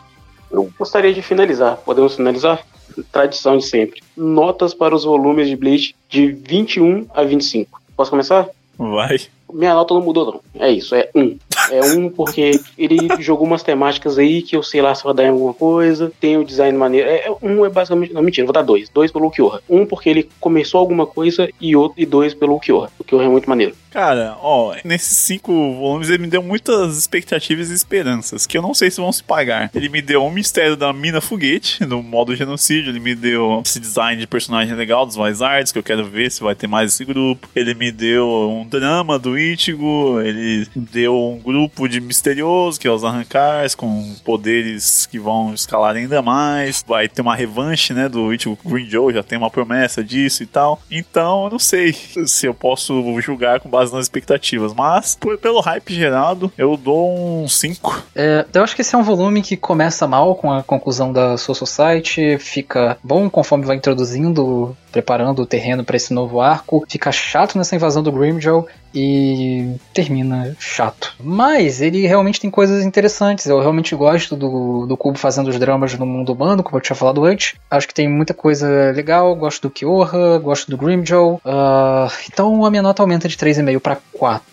Eu gostaria de finalizar. Podemos finalizar? Tradição de sempre. Notas para os volumes de Bleach de 21 a 25. Posso começar? Vai. Minha nota não mudou, não. É isso, é um. É um porque ele jogou umas temáticas aí que eu sei lá se vai dar em alguma coisa. Tem o design maneiro. É, é, um é basicamente. Não, mentira, vou dar dois. Dois pelo Ukiyoha. Um porque ele começou alguma coisa e outro e dois pelo Ukiyoha. O Ukiyoha é muito maneiro. Cara, ó, nesses cinco volumes ele me deu muitas expectativas e esperanças, que eu não sei se vão se pagar. Ele me deu um mistério da mina foguete, no modo genocídio, ele me deu esse design de personagem legal dos Wizards, que eu quero ver se vai ter mais esse grupo. Ele me deu um drama do Ichigo, ele deu um grupo de misterioso, que é os Arrancars, com poderes que vão escalar ainda mais. Vai ter uma revanche, né, do Ichigo Green Joe, já tem uma promessa disso e tal. Então, eu não sei se eu posso julgar com nas expectativas, mas por, pelo hype gerado, eu dou um 5. É, eu acho que esse é um volume que começa mal com a conclusão da Soul Society, fica bom conforme vai introduzindo, preparando o terreno para esse novo arco, fica chato nessa invasão do Grimjaw e termina chato. Mas ele realmente tem coisas interessantes. Eu realmente gosto do, do Cubo fazendo os dramas no mundo humano, como eu tinha falado antes. Acho que tem muita coisa legal. Gosto do Kyoha, gosto do Grimjaw. Uh, então a minha nota aumenta de 3,5 para 4.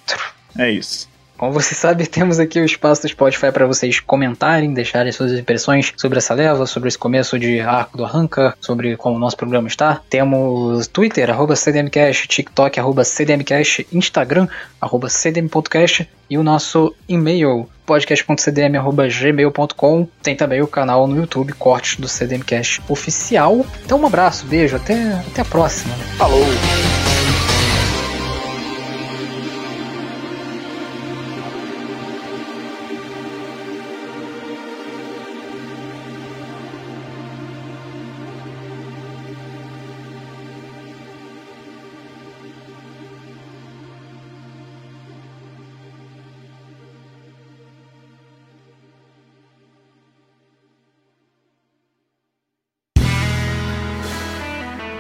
É isso. Como você sabe, [laughs] temos aqui o espaço do Spotify para vocês comentarem, deixarem suas impressões sobre essa leva, sobre esse começo de arco do Arranca, sobre como o nosso programa está. Temos Twitter, arroba CDMcast, TikTok, arroba CDMcast, Instagram, arroba CDM.cast e o nosso e-mail, podcast.cdm.gmail.com. Tem também o canal no YouTube, Cortes do CDMcast Oficial. Então um abraço, beijo, até, até a próxima. Falou!